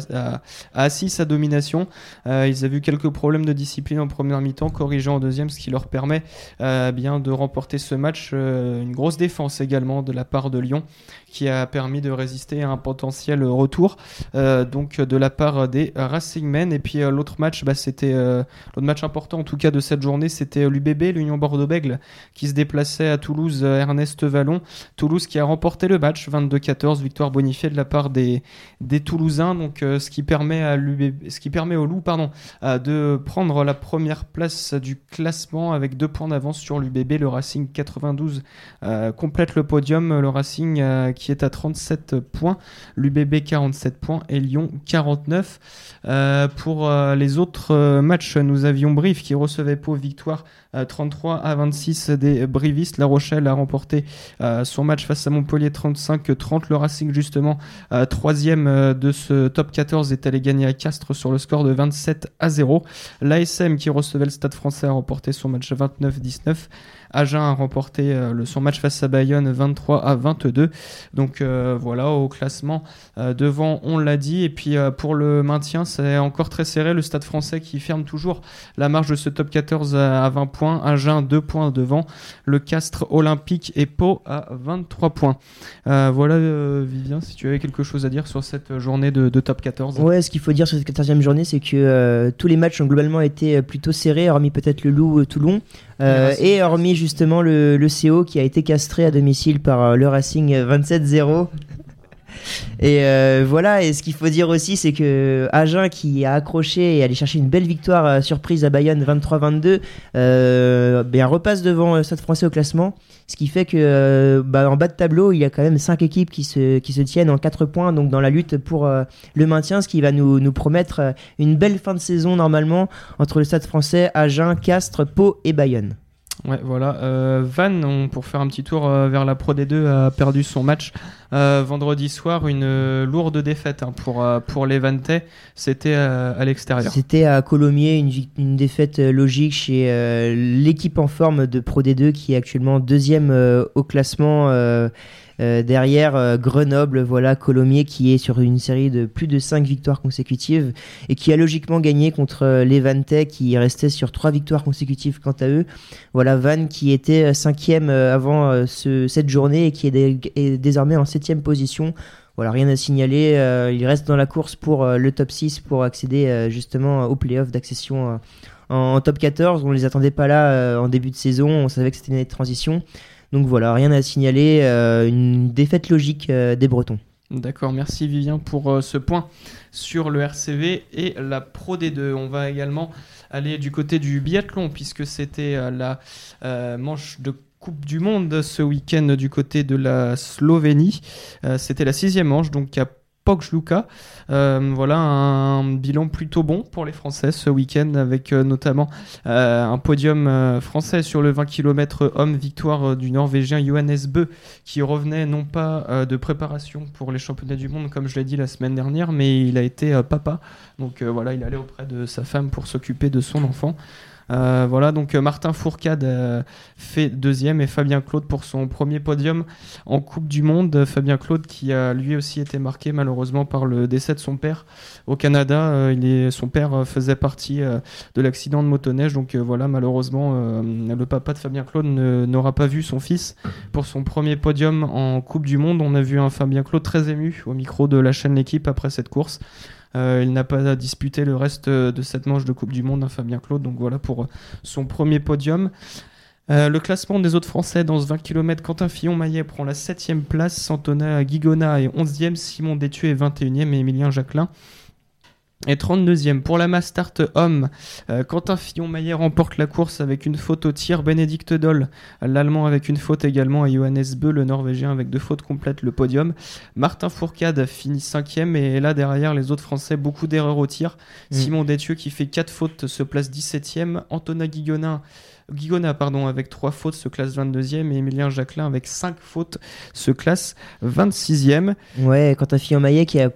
assis sa domination. Ils avaient eu quelques problèmes de discipline en première mi-temps, corrigés en deuxième, ce qui leur permet euh, bien de remporter ce match. Euh, une grosse défense également de la part de Lyon qui a permis de résister à un potentiel retour euh, donc de la part des Racing Men. Et puis l'autre match, bah, c'était l'autre match important en tout cas de cette journée, c'était l'UBB, l'Union Bordeaux-Bègle, qui se déplaçait à Toulouse, Ernest Vallon. Toulouse qui a remporté le match 22-14, victoire bonifiée de la part des, des Toulousains. Donc ce qui permet à ce qui permet au Loup, pardon, de prendre la première place du classement avec deux points d'avance sur l'UBB. Le Racing 92 euh, complète le podium. Le Racing euh, qui est à 37 points, l'UBB 47 points et Lyon 49. Euh, pour les autres matchs, nous avions Brive qui recevait Pau victoire euh, 33 à 26 des Brivistes. La Rochelle a remporté son match face à Montpellier 35-30. Le Racing justement troisième de ce top 14 est allé gagner à Castres sur le score de 27 à 0. L'ASM qui recevait le Stade français a remporté son match 29-19. Agen a remporté euh, le, son match face à Bayonne 23 à 22. Donc euh, voilà, au classement euh, devant, on l'a dit. Et puis pour le maintien, c'est encore très serré. Le Stade français qui ferme toujours la marge de ce top 14 à, à 20 points. Agen 2 points devant. Le Castres Olympique et Pau à 23 points. Euh, voilà, euh, Vivien, si tu avais quelque chose à dire sur cette journée de, de top 14. Ouais, ce qu'il faut dire sur cette 14e journée, c'est que euh, tous les matchs ont globalement été plutôt serrés, hormis peut-être le Loup Toulon, et hormis justement le, CO qui a été castré à domicile par euh, le Racing euh, 27-0. Et euh, voilà, et ce qu'il faut dire aussi, c'est que Agen qui a accroché et allé chercher une belle victoire euh, surprise à Bayonne 23-22, euh, ben, repasse devant Stade français au classement. Ce qui fait que bah, en bas de tableau, il y a quand même 5 équipes qui se, qui se tiennent en 4 points, donc dans la lutte pour le maintien, ce qui va nous, nous promettre une belle fin de saison normalement entre le Stade français, Agen, Castres, Pau et Bayonne. Ouais, voilà. Euh, Van, pour faire un petit tour euh, vers la Pro D2, a perdu son match euh, vendredi soir. Une euh, lourde défaite hein, pour, pour les Vantais. C'était à l'extérieur. C'était à Colomiers une, une défaite logique chez l'équipe en forme de Pro D2 qui est actuellement deuxième au classement euh, derrière euh, Grenoble, voilà Colomiers qui est sur une série de plus de 5 victoires consécutives et qui a logiquement gagné contre euh, les Vantais qui restaient sur 3 victoires consécutives quant à eux. Voilà Van qui était euh, cinquième euh, avant ce- cette journée et qui est, dé- est désormais en septième position. Voilà, rien à signaler. il reste dans la course pour le top 6 pour accéder justement au playoff d'accession en, top 14. On les attendait pas là en début de saison. On savait que c'était une année de transition. Donc voilà, rien à signaler. euh, une défaite logique euh, des Bretons. D'accord, merci Vivien pour euh, ce point sur le RCV et la Pro D2. On va également aller du côté du biathlon puisque c'était la manche de Coupe du Monde ce week-end du côté de la Slovénie. C'était la sixième manche, donc à Pogluka. Euh, voilà un bilan plutôt bon pour les Français ce week-end avec euh, notamment euh, un podium français sur le 20 km homme, victoire du Norvégien Johannes Bö qui revenait non pas de préparation pour les championnats du monde comme je l'ai dit la semaine dernière, mais il a été papa. Donc voilà, il allait auprès de sa femme pour s'occuper de son enfant. Euh, voilà, donc euh, Martin Fourcade euh, fait deuxième et Fabien Claude pour son premier podium en Coupe du Monde. Fabien Claude qui a lui aussi été marqué malheureusement par le décès de son père au Canada. Il est, son père faisait partie de l'accident de motoneige, donc voilà, malheureusement, le papa de Fabien Claude n'aura pas vu son fils pour son premier podium en Coupe du Monde. On a vu un Fabien Claude très ému au micro de la chaîne L'équipe après cette course. Euh, il n'a pas disputé le reste de cette manche de Coupe du Monde, hein, Fabien Claude. Donc voilà pour euh, son premier podium. Euh, le classement des autres Français dans ce 20 km, Quentin Fillon-Maillet prend la 7ème place, Antonin Guigona est 11e, Simon Détué est 21e et Emilien Jacquelin est 32e. Pour la Mass Start homme, euh, Quentin Fillon-Maillet remporte la course avec une faute au tir, Bénédicte Doll, l'Allemand avec une faute également et Johannes Beu, le Norvégien avec deux fautes complètent le podium. Martin Fourcade finit 5e et là derrière les autres Français, beaucoup d'erreurs au tir. Mm. Simon Détieux qui fait 4 fautes se place 17e. Antonin Guigona, Guigona pardon, avec 3 fautes se classe 22e et Emilien Jacquelin avec 5 fautes se classe 26e. Ouais, Quentin Fillon-Maillet qui a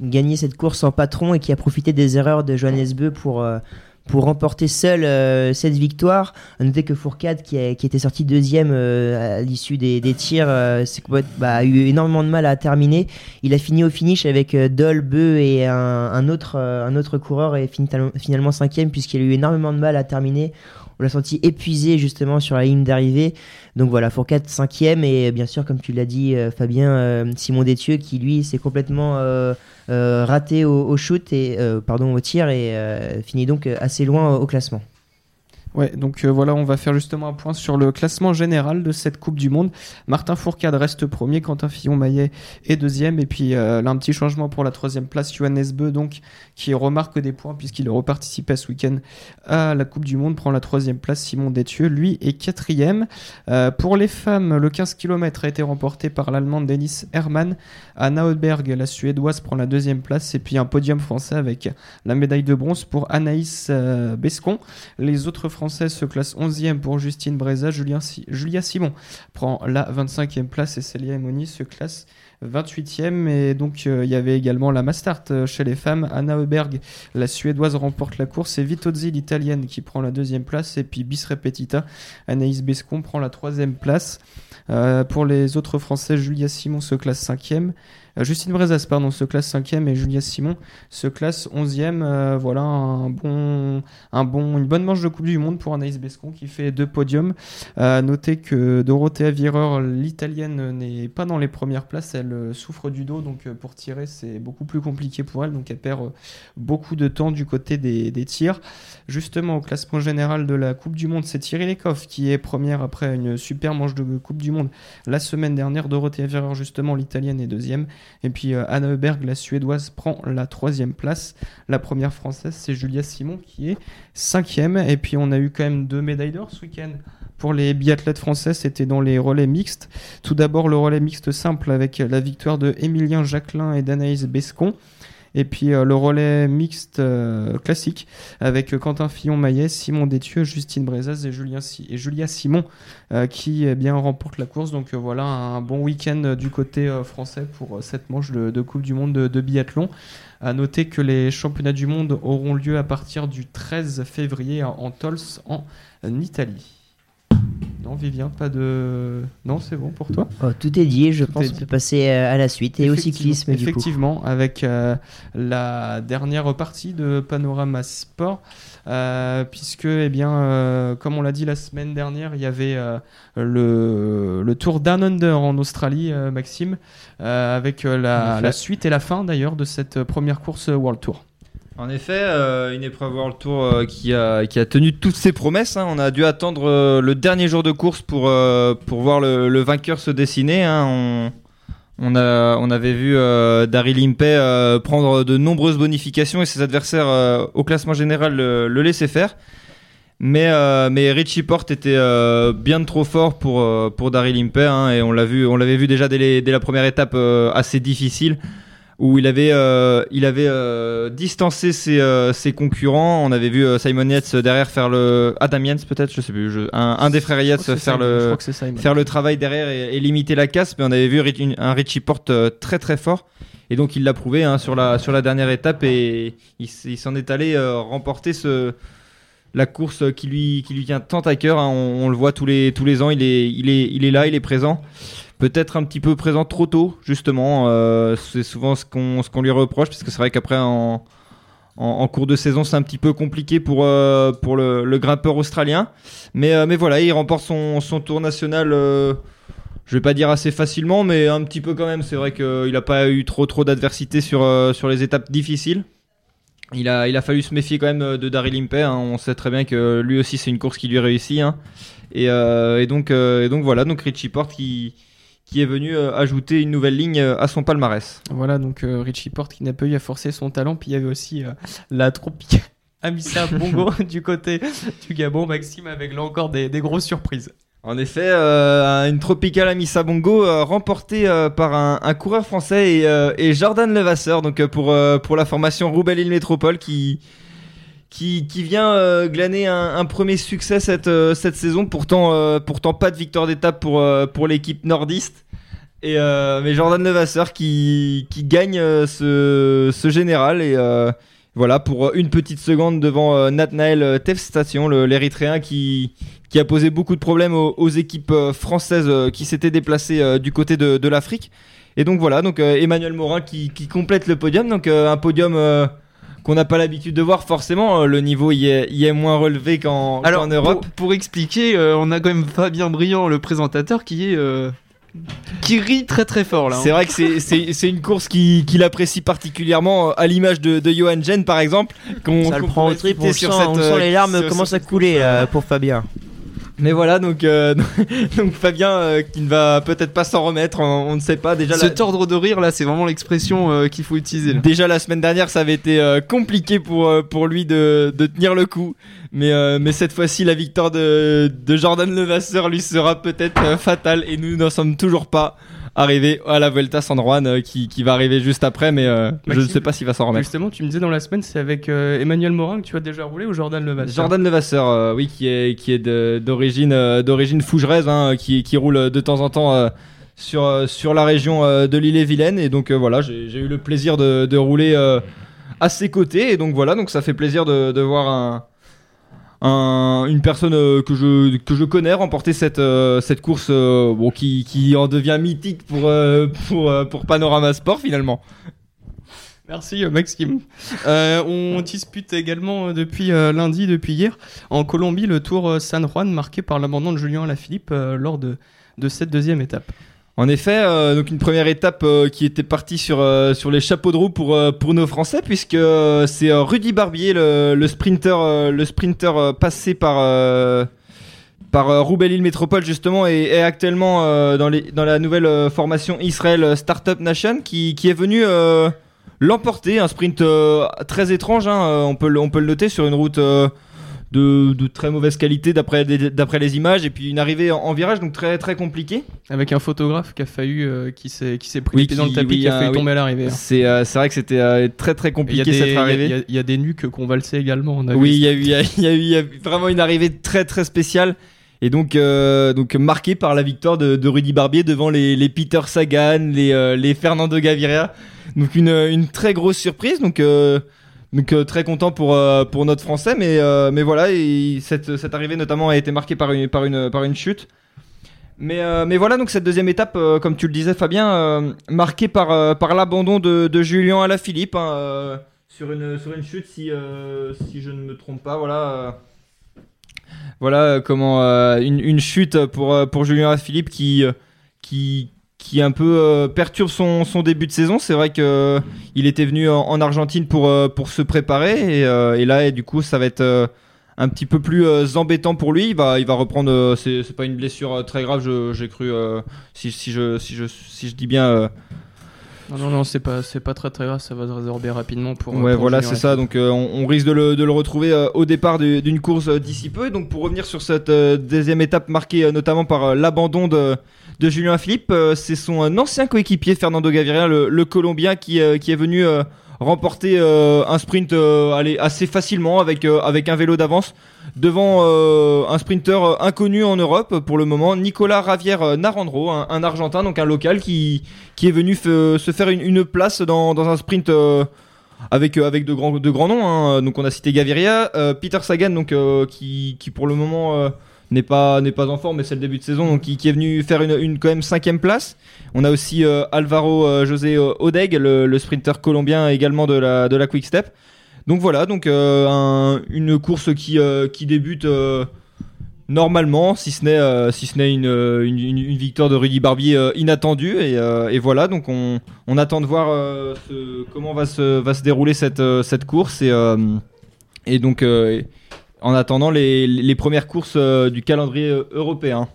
gagné cette course en patron et qui a profité des erreurs de Johannes Beu pour, euh, pour remporter seul euh, cette victoire. À noter que Fourcade, qui, qui était sorti deuxième euh, à l'issue des, des tirs, bah, a eu énormément de mal à terminer. Il a fini au finish avec Dol, Beu et un, autre, un autre coureur et finalement cinquième puisqu'il a eu énormément de mal à terminer. On l'a senti épuisé justement sur la ligne d'arrivée. Donc voilà, Fourcade cinquième et bien sûr, comme tu l'as dit, euh, Fabien, euh, Simon Détieux qui lui s'est complètement euh, raté au, shoot et pardon au tir et finit donc assez loin au classement. Ouais, donc euh, voilà, on va faire justement un point sur le classement général de cette Coupe du Monde. Martin Fourcade reste premier, Quentin Fillon-Maillet est deuxième, et puis euh, là un petit changement pour la troisième place, Johannes Beu, donc qui remarque des points puisqu'il reparticipait ce week-end à la Coupe du Monde, prend la troisième place, Simon Détieux, lui est quatrième. Euh, pour les femmes, le 15 km a été remporté par l'Allemande Dennis Hermann. Anna Hodberg, la Suédoise, prend la deuxième place, et puis un podium français avec la médaille de bronze pour Anaïs Bescon. Les autres Français se classent 11e pour Justine Breza. Julia Simon prend la 25e place et Célia Emoni se classe 28e. Et donc, euh, il y avait également la Mastart euh, chez les femmes. Anna Heuberg, la Suédoise, remporte la course. Et Vitozzi, l'Italienne, qui prend la deuxième place. Et puis, bis repetita, Anaïs Bescon prend la troisième place. Euh, pour les autres Français, Julia Simon se classe 5e. Euh, Justine Brezas, pardon, se classe 5e et Julia Simon se classe 11e. Euh, voilà une bonne manche de Coupe du Monde pour Anaïs Bescon qui fait deux podiums. Euh, notez que Dorothea Virer, l'italienne, n'est pas dans les premières places. Elle souffre du dos, donc pour tirer, c'est beaucoup plus compliqué pour elle. Donc elle perd beaucoup de temps du côté des, tirs. Justement, au classement général de la Coupe du Monde, c'est Thierry Lecoff qui est première après une super manche de Coupe du Monde la semaine dernière. Dorothea Virer, justement, l'italienne, est deuxième. Et puis euh, Anna Heuberg, la suédoise, prend la troisième place. La première française, c'est Julia Simon qui est cinquième. Et puis on a eu quand même deux médailles d'or ce week-end. Pour les biathlètes français, c'était dans les relais mixtes. Tout d'abord le relais mixte simple avec la victoire de Émilien Jacquelin et d'Anaïs Bescon. Et puis euh, le relais mixte euh, classique avec euh, Quentin Fillon-Maillet, Simon Détieux, Justine Brezaz et, Julia Simon qui eh bien remporte la course. Donc voilà un bon week-end du côté français pour cette manche de, Coupe du Monde de, biathlon. À noter que les championnats du monde auront lieu à partir du 13 février en Tols en Italie. Non, Vivien, pas de. Non, c'est bon pour toi? Oh, tout est dit, je Tout pense qu'on peut passer euh, à la suite et au Effectivement- cyclisme du coup. Effectivement, avec euh, la dernière partie de Panorama Sport, euh, puisque, eh bien, euh, comme on l'a dit la semaine dernière, il y avait euh, le, le Tour Down Under en Australie, euh, Maxime, euh, avec euh, la suite et la fin d'ailleurs de cette première course World Tour. En effet, euh, une épreuve World Tour euh, qui, a, qui a tenu toutes ses promesses. hein. On a dû attendre euh, le dernier jour de course pour, euh, pour voir le, vainqueur se dessiner. hein. On, on, a, on avait vu euh, Daryl Impey euh, prendre de nombreuses bonifications et ses adversaires au classement général le, le laissaient faire. Mais, mais Richie Porte était bien trop fort pour, pour Daryl Impey hein, et on l'a vu, l'avait vu déjà dès, la première étape assez difficile où il avait, euh, il avait euh, distancé ses, euh, ses concurrents. On avait vu euh, Simon Yates derrière faire le. Adam Yates peut-être, je sais plus. je- Un, un des frères Yates faire Simon, le, faire le travail derrière et, et limiter la casse. Mais on avait vu un Richie Porte euh, très très fort. Et donc il l'a prouvé hein, sur, la, sur la dernière étape et il, s'en est allé euh, remporter ce, la course qui lui, qui lui tient tant à cœur. hein. On, on le voit tous les, tous les ans, il est, il, est, il est là, il est présent. Peut-être un petit peu présent trop tôt, justement. Euh, c'est souvent ce qu'on ce qu'on lui reproche, parce que c'est vrai qu'après, en, en, cours de saison, c'est un petit peu compliqué pour, euh, pour le, le grimpeur australien. Mais, euh, mais voilà, il remporte son, son tour national. euh, je vais pas dire assez facilement, mais un petit peu quand même. C'est vrai qu'il n'a pas eu trop trop d'adversité sur, euh, sur les étapes difficiles. Il a, il a fallu se méfier quand même euh, de Daryl Impey. hein. On sait très bien que lui aussi c'est une course qui lui réussit. hein. Et, et donc, et donc voilà, donc Richie Porte qui, qui est venu euh, ajouter une nouvelle ligne euh, à son palmarès. Voilà, donc euh, Richie Porte qui n'a pas eu à forcer son talent. Puis il y avait aussi la tropique Amissa Bongo du côté du Gabon. Maxime avec là encore des, des grosses surprises. En effet, euh, une Tropicale Amissa Bongo euh, remportée euh, par un, un coureur français et, et Jordan Levasseur, donc pour, pour la formation Roubaix Île Métropole qui, qui, vient euh, glaner un, premier succès cette, euh, cette saison. Pourtant, euh, pourtant pas de victoire d'étape pour, pour l'équipe nordiste. Et, mais Jordan Levasseur qui, qui gagne ce, ce général et voilà pour une petite seconde devant Nathanael Tefstation, l'érythréen qui, qui a posé beaucoup de problèmes aux, équipes françaises qui s'étaient déplacées du côté de, de l'Afrique. Et donc voilà, donc Emmanuel Morin qui, complète le podium, donc un podium qu'on n'a pas l'habitude de voir forcément. euh, le niveau y est, y est moins relevé qu'en qu'en Europe. Pour, pour expliquer, euh, on a quand même Fabien Briand, le présentateur, qui est. euh, qui rit très très fort là. hein. C'est vrai que c'est- c'est c'est une course qui- qu'il apprécie particulièrement, à l'image de, de Johan Jen par exemple. qu'on- Ça le qu'on prend au trip, on, sur sent, cette, on sent les larmes sur- commencent sur à couler là, pour Fabien. Mais voilà, donc, euh, donc Fabien euh, qui ne va peut-être pas s'en remettre, on, on ne sait pas. Déjà, Se la, tordre de rire là, c'est vraiment l'expression euh, qu'il faut utiliser. là. déjà la semaine dernière, ça avait été euh, compliqué pour, euh, pour lui de, de tenir le coup. Mais, euh, mais cette fois-ci, la victoire de, de Jordan Levasseur lui sera peut-être fatale et nous n'en sommes toujours pas arrivés à la Vuelta San Juan euh, qui, qui va arriver juste après, mais euh, je ne Maxime, sais pas s'il va s'en remettre. Justement, tu me disais dans la semaine, c'est avec euh, Emmanuel Morin que tu as déjà roulé ou Jordan Levasseur Jordan Levasseur, euh, oui, qui est qui est d'origine euh, d'origine fougeresse, hein, qui qui roule de temps en temps euh, sur euh, sur la région euh, de l'île-et-Vilaine, et donc euh, voilà, j'ai j'ai eu le plaisir de, de rouler euh, à ses côtés, et donc voilà, donc ça fait plaisir de, de voir un un- une personne euh, que je que je connais remporter cette euh, cette course euh, qui qui en devient mythique pour pour pour Panorama Sport finalement. Merci Maxime. On dispute également depuis lundi, depuis hier, en Colombie, le Tour San Juan marqué par l'abandon de Julien Alaphilippe lors de, de cette deuxième étape. En effet, euh, donc une première étape euh, qui était partie sur, euh, sur les chapeaux de roue pour, nos Français, puisque c'est Rudy Barbier, le, sprinter, passé par, par Roubaix-Lille Métropole justement et actuellement dans, les, la nouvelle formation Israel Startup Nation qui, est venu l'emporter. Un sprint très étrange, hein, on, peut, le- on peut le noter sur une route de, de très mauvaise qualité d'après d'après les images et puis une arrivée en, en virage donc très très compliquée. Avec un photographe qui a failli, euh, qui s'est qui s'est pris Oui, les pieds dans le tapis, oui, qui a euh, failli oui. tomber à l'arrivée. hein. C'est euh, c'est vrai que c'était euh, très très a compliqué des- cette a- arrivée. il y a- y a des nuques qu'on valsait également. On a oui, il y, a eu, il, y a, a eu y a eu vraiment une arrivée très très spéciale et donc euh, donc marquée par la victoire de, de Rudy Barbier devant les, les Peter Sagan, les, euh, les Fernando Gaviria. Donc une, une très grosse surprise. Donc euh, donc euh, très content pour euh, pour notre français, mais euh, mais voilà, et cette cette arrivée notamment a été marquée par une par une par une chute. Mais, mais voilà, donc cette deuxième étape, comme tu le disais Fabien, marquée par, par l'abandon de, de Julien Alaphilippe hein, sur, une, sur une chute, si, si je ne me trompe pas. Voilà, voilà comment une, une chute pour, pour Julien Alaphilippe qui, qui, qui un peu euh, perturbe son, son début de saison. C'est vrai que euh, il était venu en, en Argentine pour, euh, pour se préparer et, euh, et là, du coup, ça va être un petit peu plus embêtant pour lui. Il va, il va reprendre. c'est, pas une blessure très grave. J'ai cru. si, si je, si je, si je dis bien. Euh, Non, non, non, c'est pas, c'est pas très très grave, ça va se résorber rapidement pour. ouais, pour voilà, c'est ça. Donc, euh, on, on risque de le, de le retrouver euh, au départ du- d'une course euh, d'ici peu. Donc, pour revenir sur cette euh, deuxième étape marquée euh, notamment par euh, l'abandon de, de Julien Philippe, euh, c'est son euh, ancien coéquipier Fernando Gaviria, le, le Colombien, qui, euh, qui est venu euh, remporter euh, un sprint euh, allez, assez facilement avec, euh, avec un vélo d'avance devant euh, un sprinter euh, inconnu en Europe pour le moment, Nicolas Ravier euh, Narandro, un, Argentin, donc un local qui, qui est venu se faire une, place dans, dans un sprint euh, avec euh, avec de grands de grands noms. hein. Donc on a cité Gaviria, euh, Peter Sagan, donc euh, qui qui pour le moment euh, n'est pas pas en forme, mais c'est le début de saison, donc qui, est venu faire une, une quand même cinquième place. On a aussi euh, Alvaro euh, José euh, Odeg, le, le sprinter colombien également de la de la Quick Step. Donc voilà, donc euh, un- une course qui euh, qui débute. euh, Normalement, si ce n'est une, victoire de Rudy Barbier inattendue et, voilà donc on, attend de voir comment va se va se dérouler cette course et et donc en attendant les, les premières courses du calendrier européen.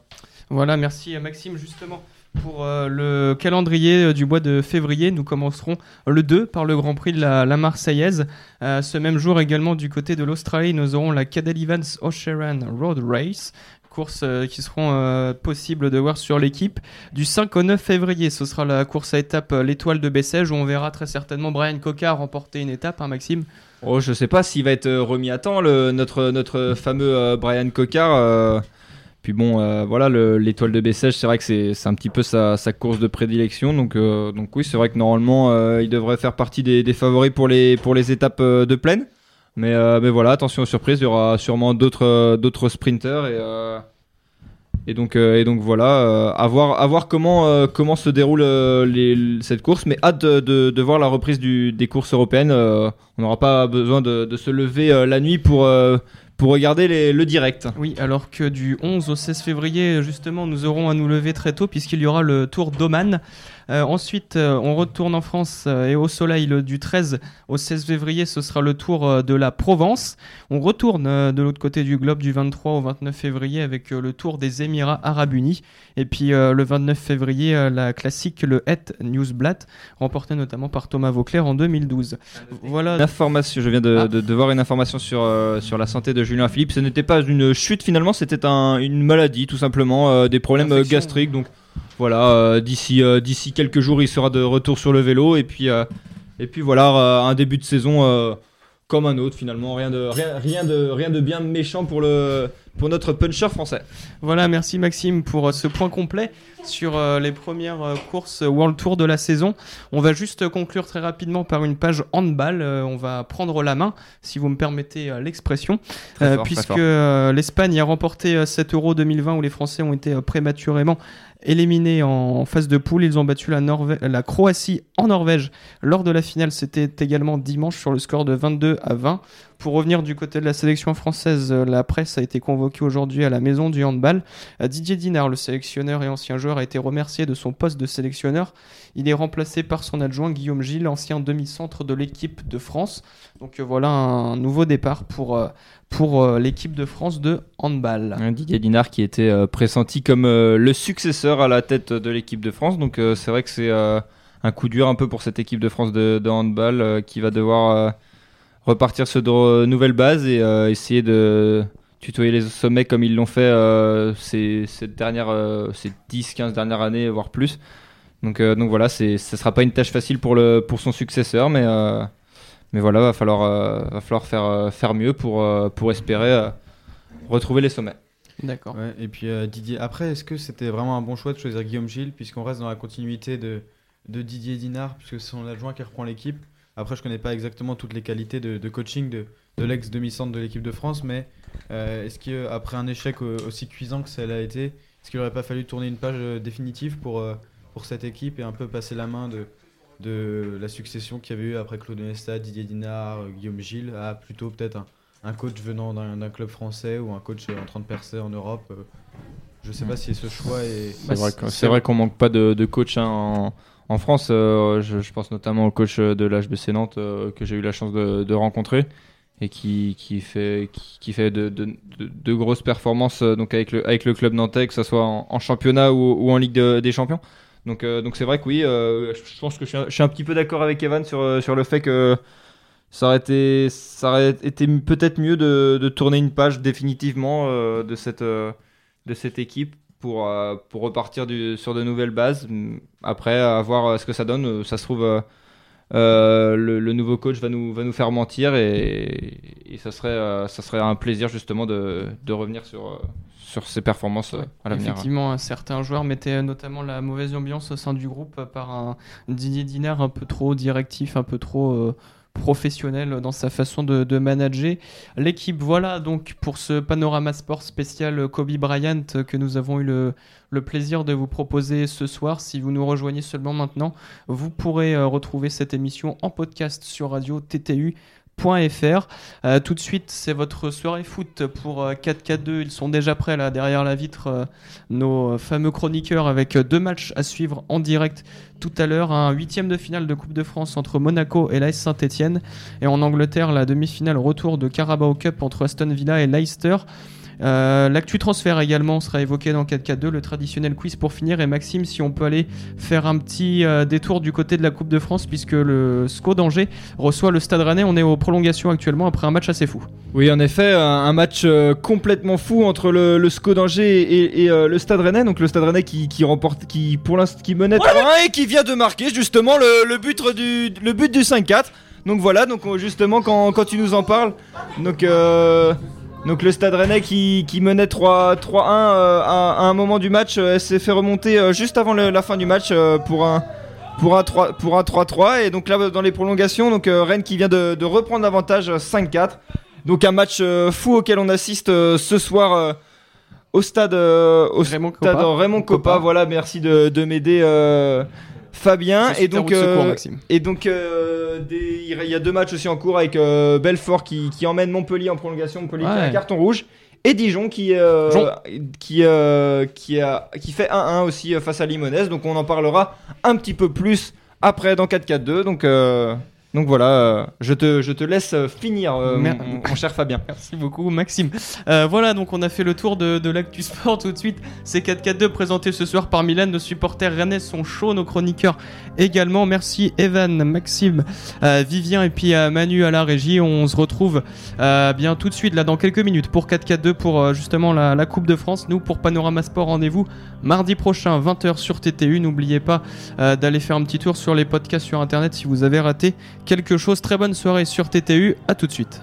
Voilà, merci euh, Maxime. Justement, pour euh, le calendrier euh, du mois de février, nous commencerons le 2 par le Grand Prix de la, la Marseillaise. Euh, ce même jour également du côté de l'Australie, nous aurons la Cadel Evans Ocean Road Race. Courses qui seront euh, possibles de voir sur l'équipe. Du 5 au 9 février, ce sera la course à étape euh, l'Étoile de Bessèges où on verra très certainement Brian Coca remporter une étape, hein, Maxime? Oh, je sais pas s'il va être remis à temps notre notre fameux euh, Brian Cocard. Puis bon, euh, voilà, le- l'étoile de Bessèges, c'est vrai que c'est un petit peu sa, course de prédilection. Donc, euh, donc oui, c'est vrai que normalement, euh, il devrait faire partie des, favoris pour les, étapes de plaine. Mais, voilà, attention aux surprises, il y aura sûrement d'autres sprinters. Et, donc, voilà, à, voir, comment, se déroule cette course. Mais hâte de, voir la reprise des courses européennes. On n'aura pas besoin de, se lever la nuit pour, pour regarder les- le direct. Oui, alors que du 11 au 16 février, justement, nous aurons à nous lever très tôt puisqu'il y aura le Tour d'Oman. Euh, ensuite, euh, on retourne en France euh, et au soleil le- du 13 au 16 février, ce sera le Tour de la Provence. On retourne de l'autre côté du globe du 23 au 29 février avec le Tour des Émirats Arabes Unis. Et puis le 29 février, la classique, le Het Newsblad, remporté notamment par Thomas Vauclair en 2012. Voilà. Information, je viens de, Ah. de- de voir une information sur, euh, sur la santé de Julien Philippe. Ce n'était pas une chute finalement, c'était un- une maladie tout simplement, euh, des problèmes gastriques. Donc voilà, euh, d'ici euh, d'ici quelques jours, il sera de retour sur le vélo. Et puis euh, voilà un début de saison comme un autre finalement, rien de rien, de rien de bien méchant pour le pour notre puncher français. Voilà, merci Maxime pour ce point complet sur euh, les premières euh, courses World Tour de la saison. On va juste conclure très rapidement par une page handball. Euh, on va prendre la main, si vous me permettez l'expression, Euh, puisque l'Espagne a remporté euh, cet Euro 2020 où les Français ont été prématurément éliminés en phase de poule. Ils ont battu la, la Croatie en Norvège lors de la finale. C'était également dimanche sur le score de 22 à 20. Pour revenir du côté de la sélection française, la presse a été convoquée aujourd'hui à la maison du handball. Didier Dinard, le sélectionneur et ancien joueur, a été remercié de son poste de sélectionneur. Il est remplacé par son adjoint Guillaume Gilles, ancien demi-centre de l'équipe de France. Donc euh, voilà un nouveau départ pour, euh, pour euh, l'équipe de France de handball. Didier Dinard qui était pressenti comme le successeur à la tête de l'équipe de France. Donc c'est vrai que c'est un coup dur un peu pour cette équipe de France de, de handball qui va devoir repartir sur de nouvelles bases et essayer de tutoyer les sommets comme ils l'ont fait euh, ces, cette dernière, euh, ces 10-15 dernières années, voire plus. Donc, euh, donc voilà, c'est, ce sera pas une tâche facile pour, le, pour son successeur, mais, euh, mais voilà, va falloir, euh, va falloir faire, faire mieux pour, euh, pour espérer euh, retrouver les sommets. D'accord. Ouais, et puis euh, Didier, après, est-ce que c'était vraiment un bon choix de choisir Guillaume Gilles, puisqu'on reste dans la continuité de, de Didier Dinard, puisque c'est son adjoint qui reprend l'équipe Après, je connais pas exactement toutes les qualités de, de coaching de, de l'ex-demi-centre de l'équipe de France, mais euh, est-ce qu'après un échec au- aussi cuisant que ça l'a été, est-ce qu'il n'aurait pas fallu tourner une page euh, définitive pour, euh, pour cette équipe et un peu passer la main de, de la succession qu'il y avait eu après Claude Nesta, Didier Dinard, Guillaume Gilles, à plutôt peut-être un, un coach venant d'un d'un club français ou un coach en train de percer en Europe Je sais pas si ce choix est. C'est vrai vrai qu'on manque pas de, de coach hein, en, en France. euh, je, je pense notamment au coach de l'HBC Nantes euh, que j'ai eu la chance de, de rencontrer et qui, qui fait, qui, fait de, de- de- grosses performances euh, donc avec, le, avec le club nantais, que ce soit en, championnat ou, ou en Ligue de- des Champions. Donc euh, donc c'est vrai que oui, euh, je pense que je suis un, petit peu d'accord avec Evan sur, sur le fait que ça aurait été, été peut-être mieux de, de tourner une page définitivement de, cette, de cette équipe pour, pour repartir sur de nouvelles bases. Après, à voir ce que ça donne. Ça se trouve, euh, le, nouveau coach va nous, va nous faire mentir et, ça, serait, euh, ça serait un plaisir justement de, revenir sur, euh, sur ses performances euh, à l'avenir. Effectivement, certains joueurs mettaient notamment la mauvaise ambiance au sein du groupe par un Didier Dinard un peu trop directif, un peu trop professionnel dans sa façon de, manager l'équipe. Voilà donc pour ce panorama sport spécial Kobe Bryant que nous avons eu le, le plaisir de vous proposer ce soir. Si vous nous rejoignez seulement maintenant, vous pourrez euh, retrouver cette émission en podcast sur radio TTU. Euh, tout de suite, c'est votre soirée foot pour euh, 4K2. Ils sont déjà prêts là derrière la vitre, euh, nos fameux chroniqueurs avec euh, deux matchs à suivre en direct tout à l'heure. Un huitième de finale de Coupe de France entre Monaco et l'AS Saint-Etienne. Et en Angleterre, la demi-finale retour de Carabao Cup entre Aston Villa et Leicester. Euh, L'actu transfert également sera évoqué dans 4K2, le traditionnel quiz pour finir. Et Maxime, si on peut aller faire un petit euh, détour du côté de la Coupe de France, puisque le SCO d'Angers reçoit le Stade Rennais. On est aux prolongations actuellement après un match assez fou. Oui, en effet, un, match euh, complètement fou entre le, le SCO d'Angers et, et, euh, le Stade Rennais. Donc le Stade Rennais qui, qui remporte, qui pour l'instant qui menait 3 et qui vient de marquer justement le, le but du le but du 5-4. Donc voilà, donc on- justement quand, quand tu nous en parles, donc euh, donc le Stade Rennais qui, qui menait 3 3-1 euh, à, à un moment du match, euh, s'est fait remonter euh, juste avant le- la fin du match euh, pour un pour un 3 pour un 3-3 et donc là dans les prolongations donc Rennes qui vient de, de reprendre l'avantage euh, 5-4. Donc un match fou auquel on assiste ce soir au stade au Raymond stade Coppa. Raymond Coppa. Coppa. Voilà, merci de, de m'aider Fabien suis et donc secours, euh, et donc euh, des- il y a deux matchs aussi en cours avec euh, Belfort qui, qui emmène Montpellier en prolongation, Montpellier qui a un carton rouge et Dijon qui euh, qui euh, qui a qui fait 1-1 aussi euh, face à Limonès. Donc on en parlera un petit peu plus après dans 4-4-2. Donc euh, donc voilà, euh, je te je te laisse euh, finir euh, mon, mon cher Fabien. Merci beaucoup Maxime. Voilà, donc on a fait le tour de, de l'actu sport tout de suite. C'est 4-4-2 présenté ce soir par Milan. Nos supporters rennais sont chauds, nos chroniqueurs également. Merci Evan, Maxime, Vivien et puis Manu à la régie. On se retrouve bien tout de suite là dans quelques minutes pour 4-4-2 pour justement la, la Coupe de France. Nous pour Panorama Sport, rendez-vous mardi prochain 20h sur TTU. N'oubliez pas euh, d'aller faire un petit tour sur les podcasts sur internet si vous avez raté quelque chose. Très bonne soirée sur TTU. À tout de suite.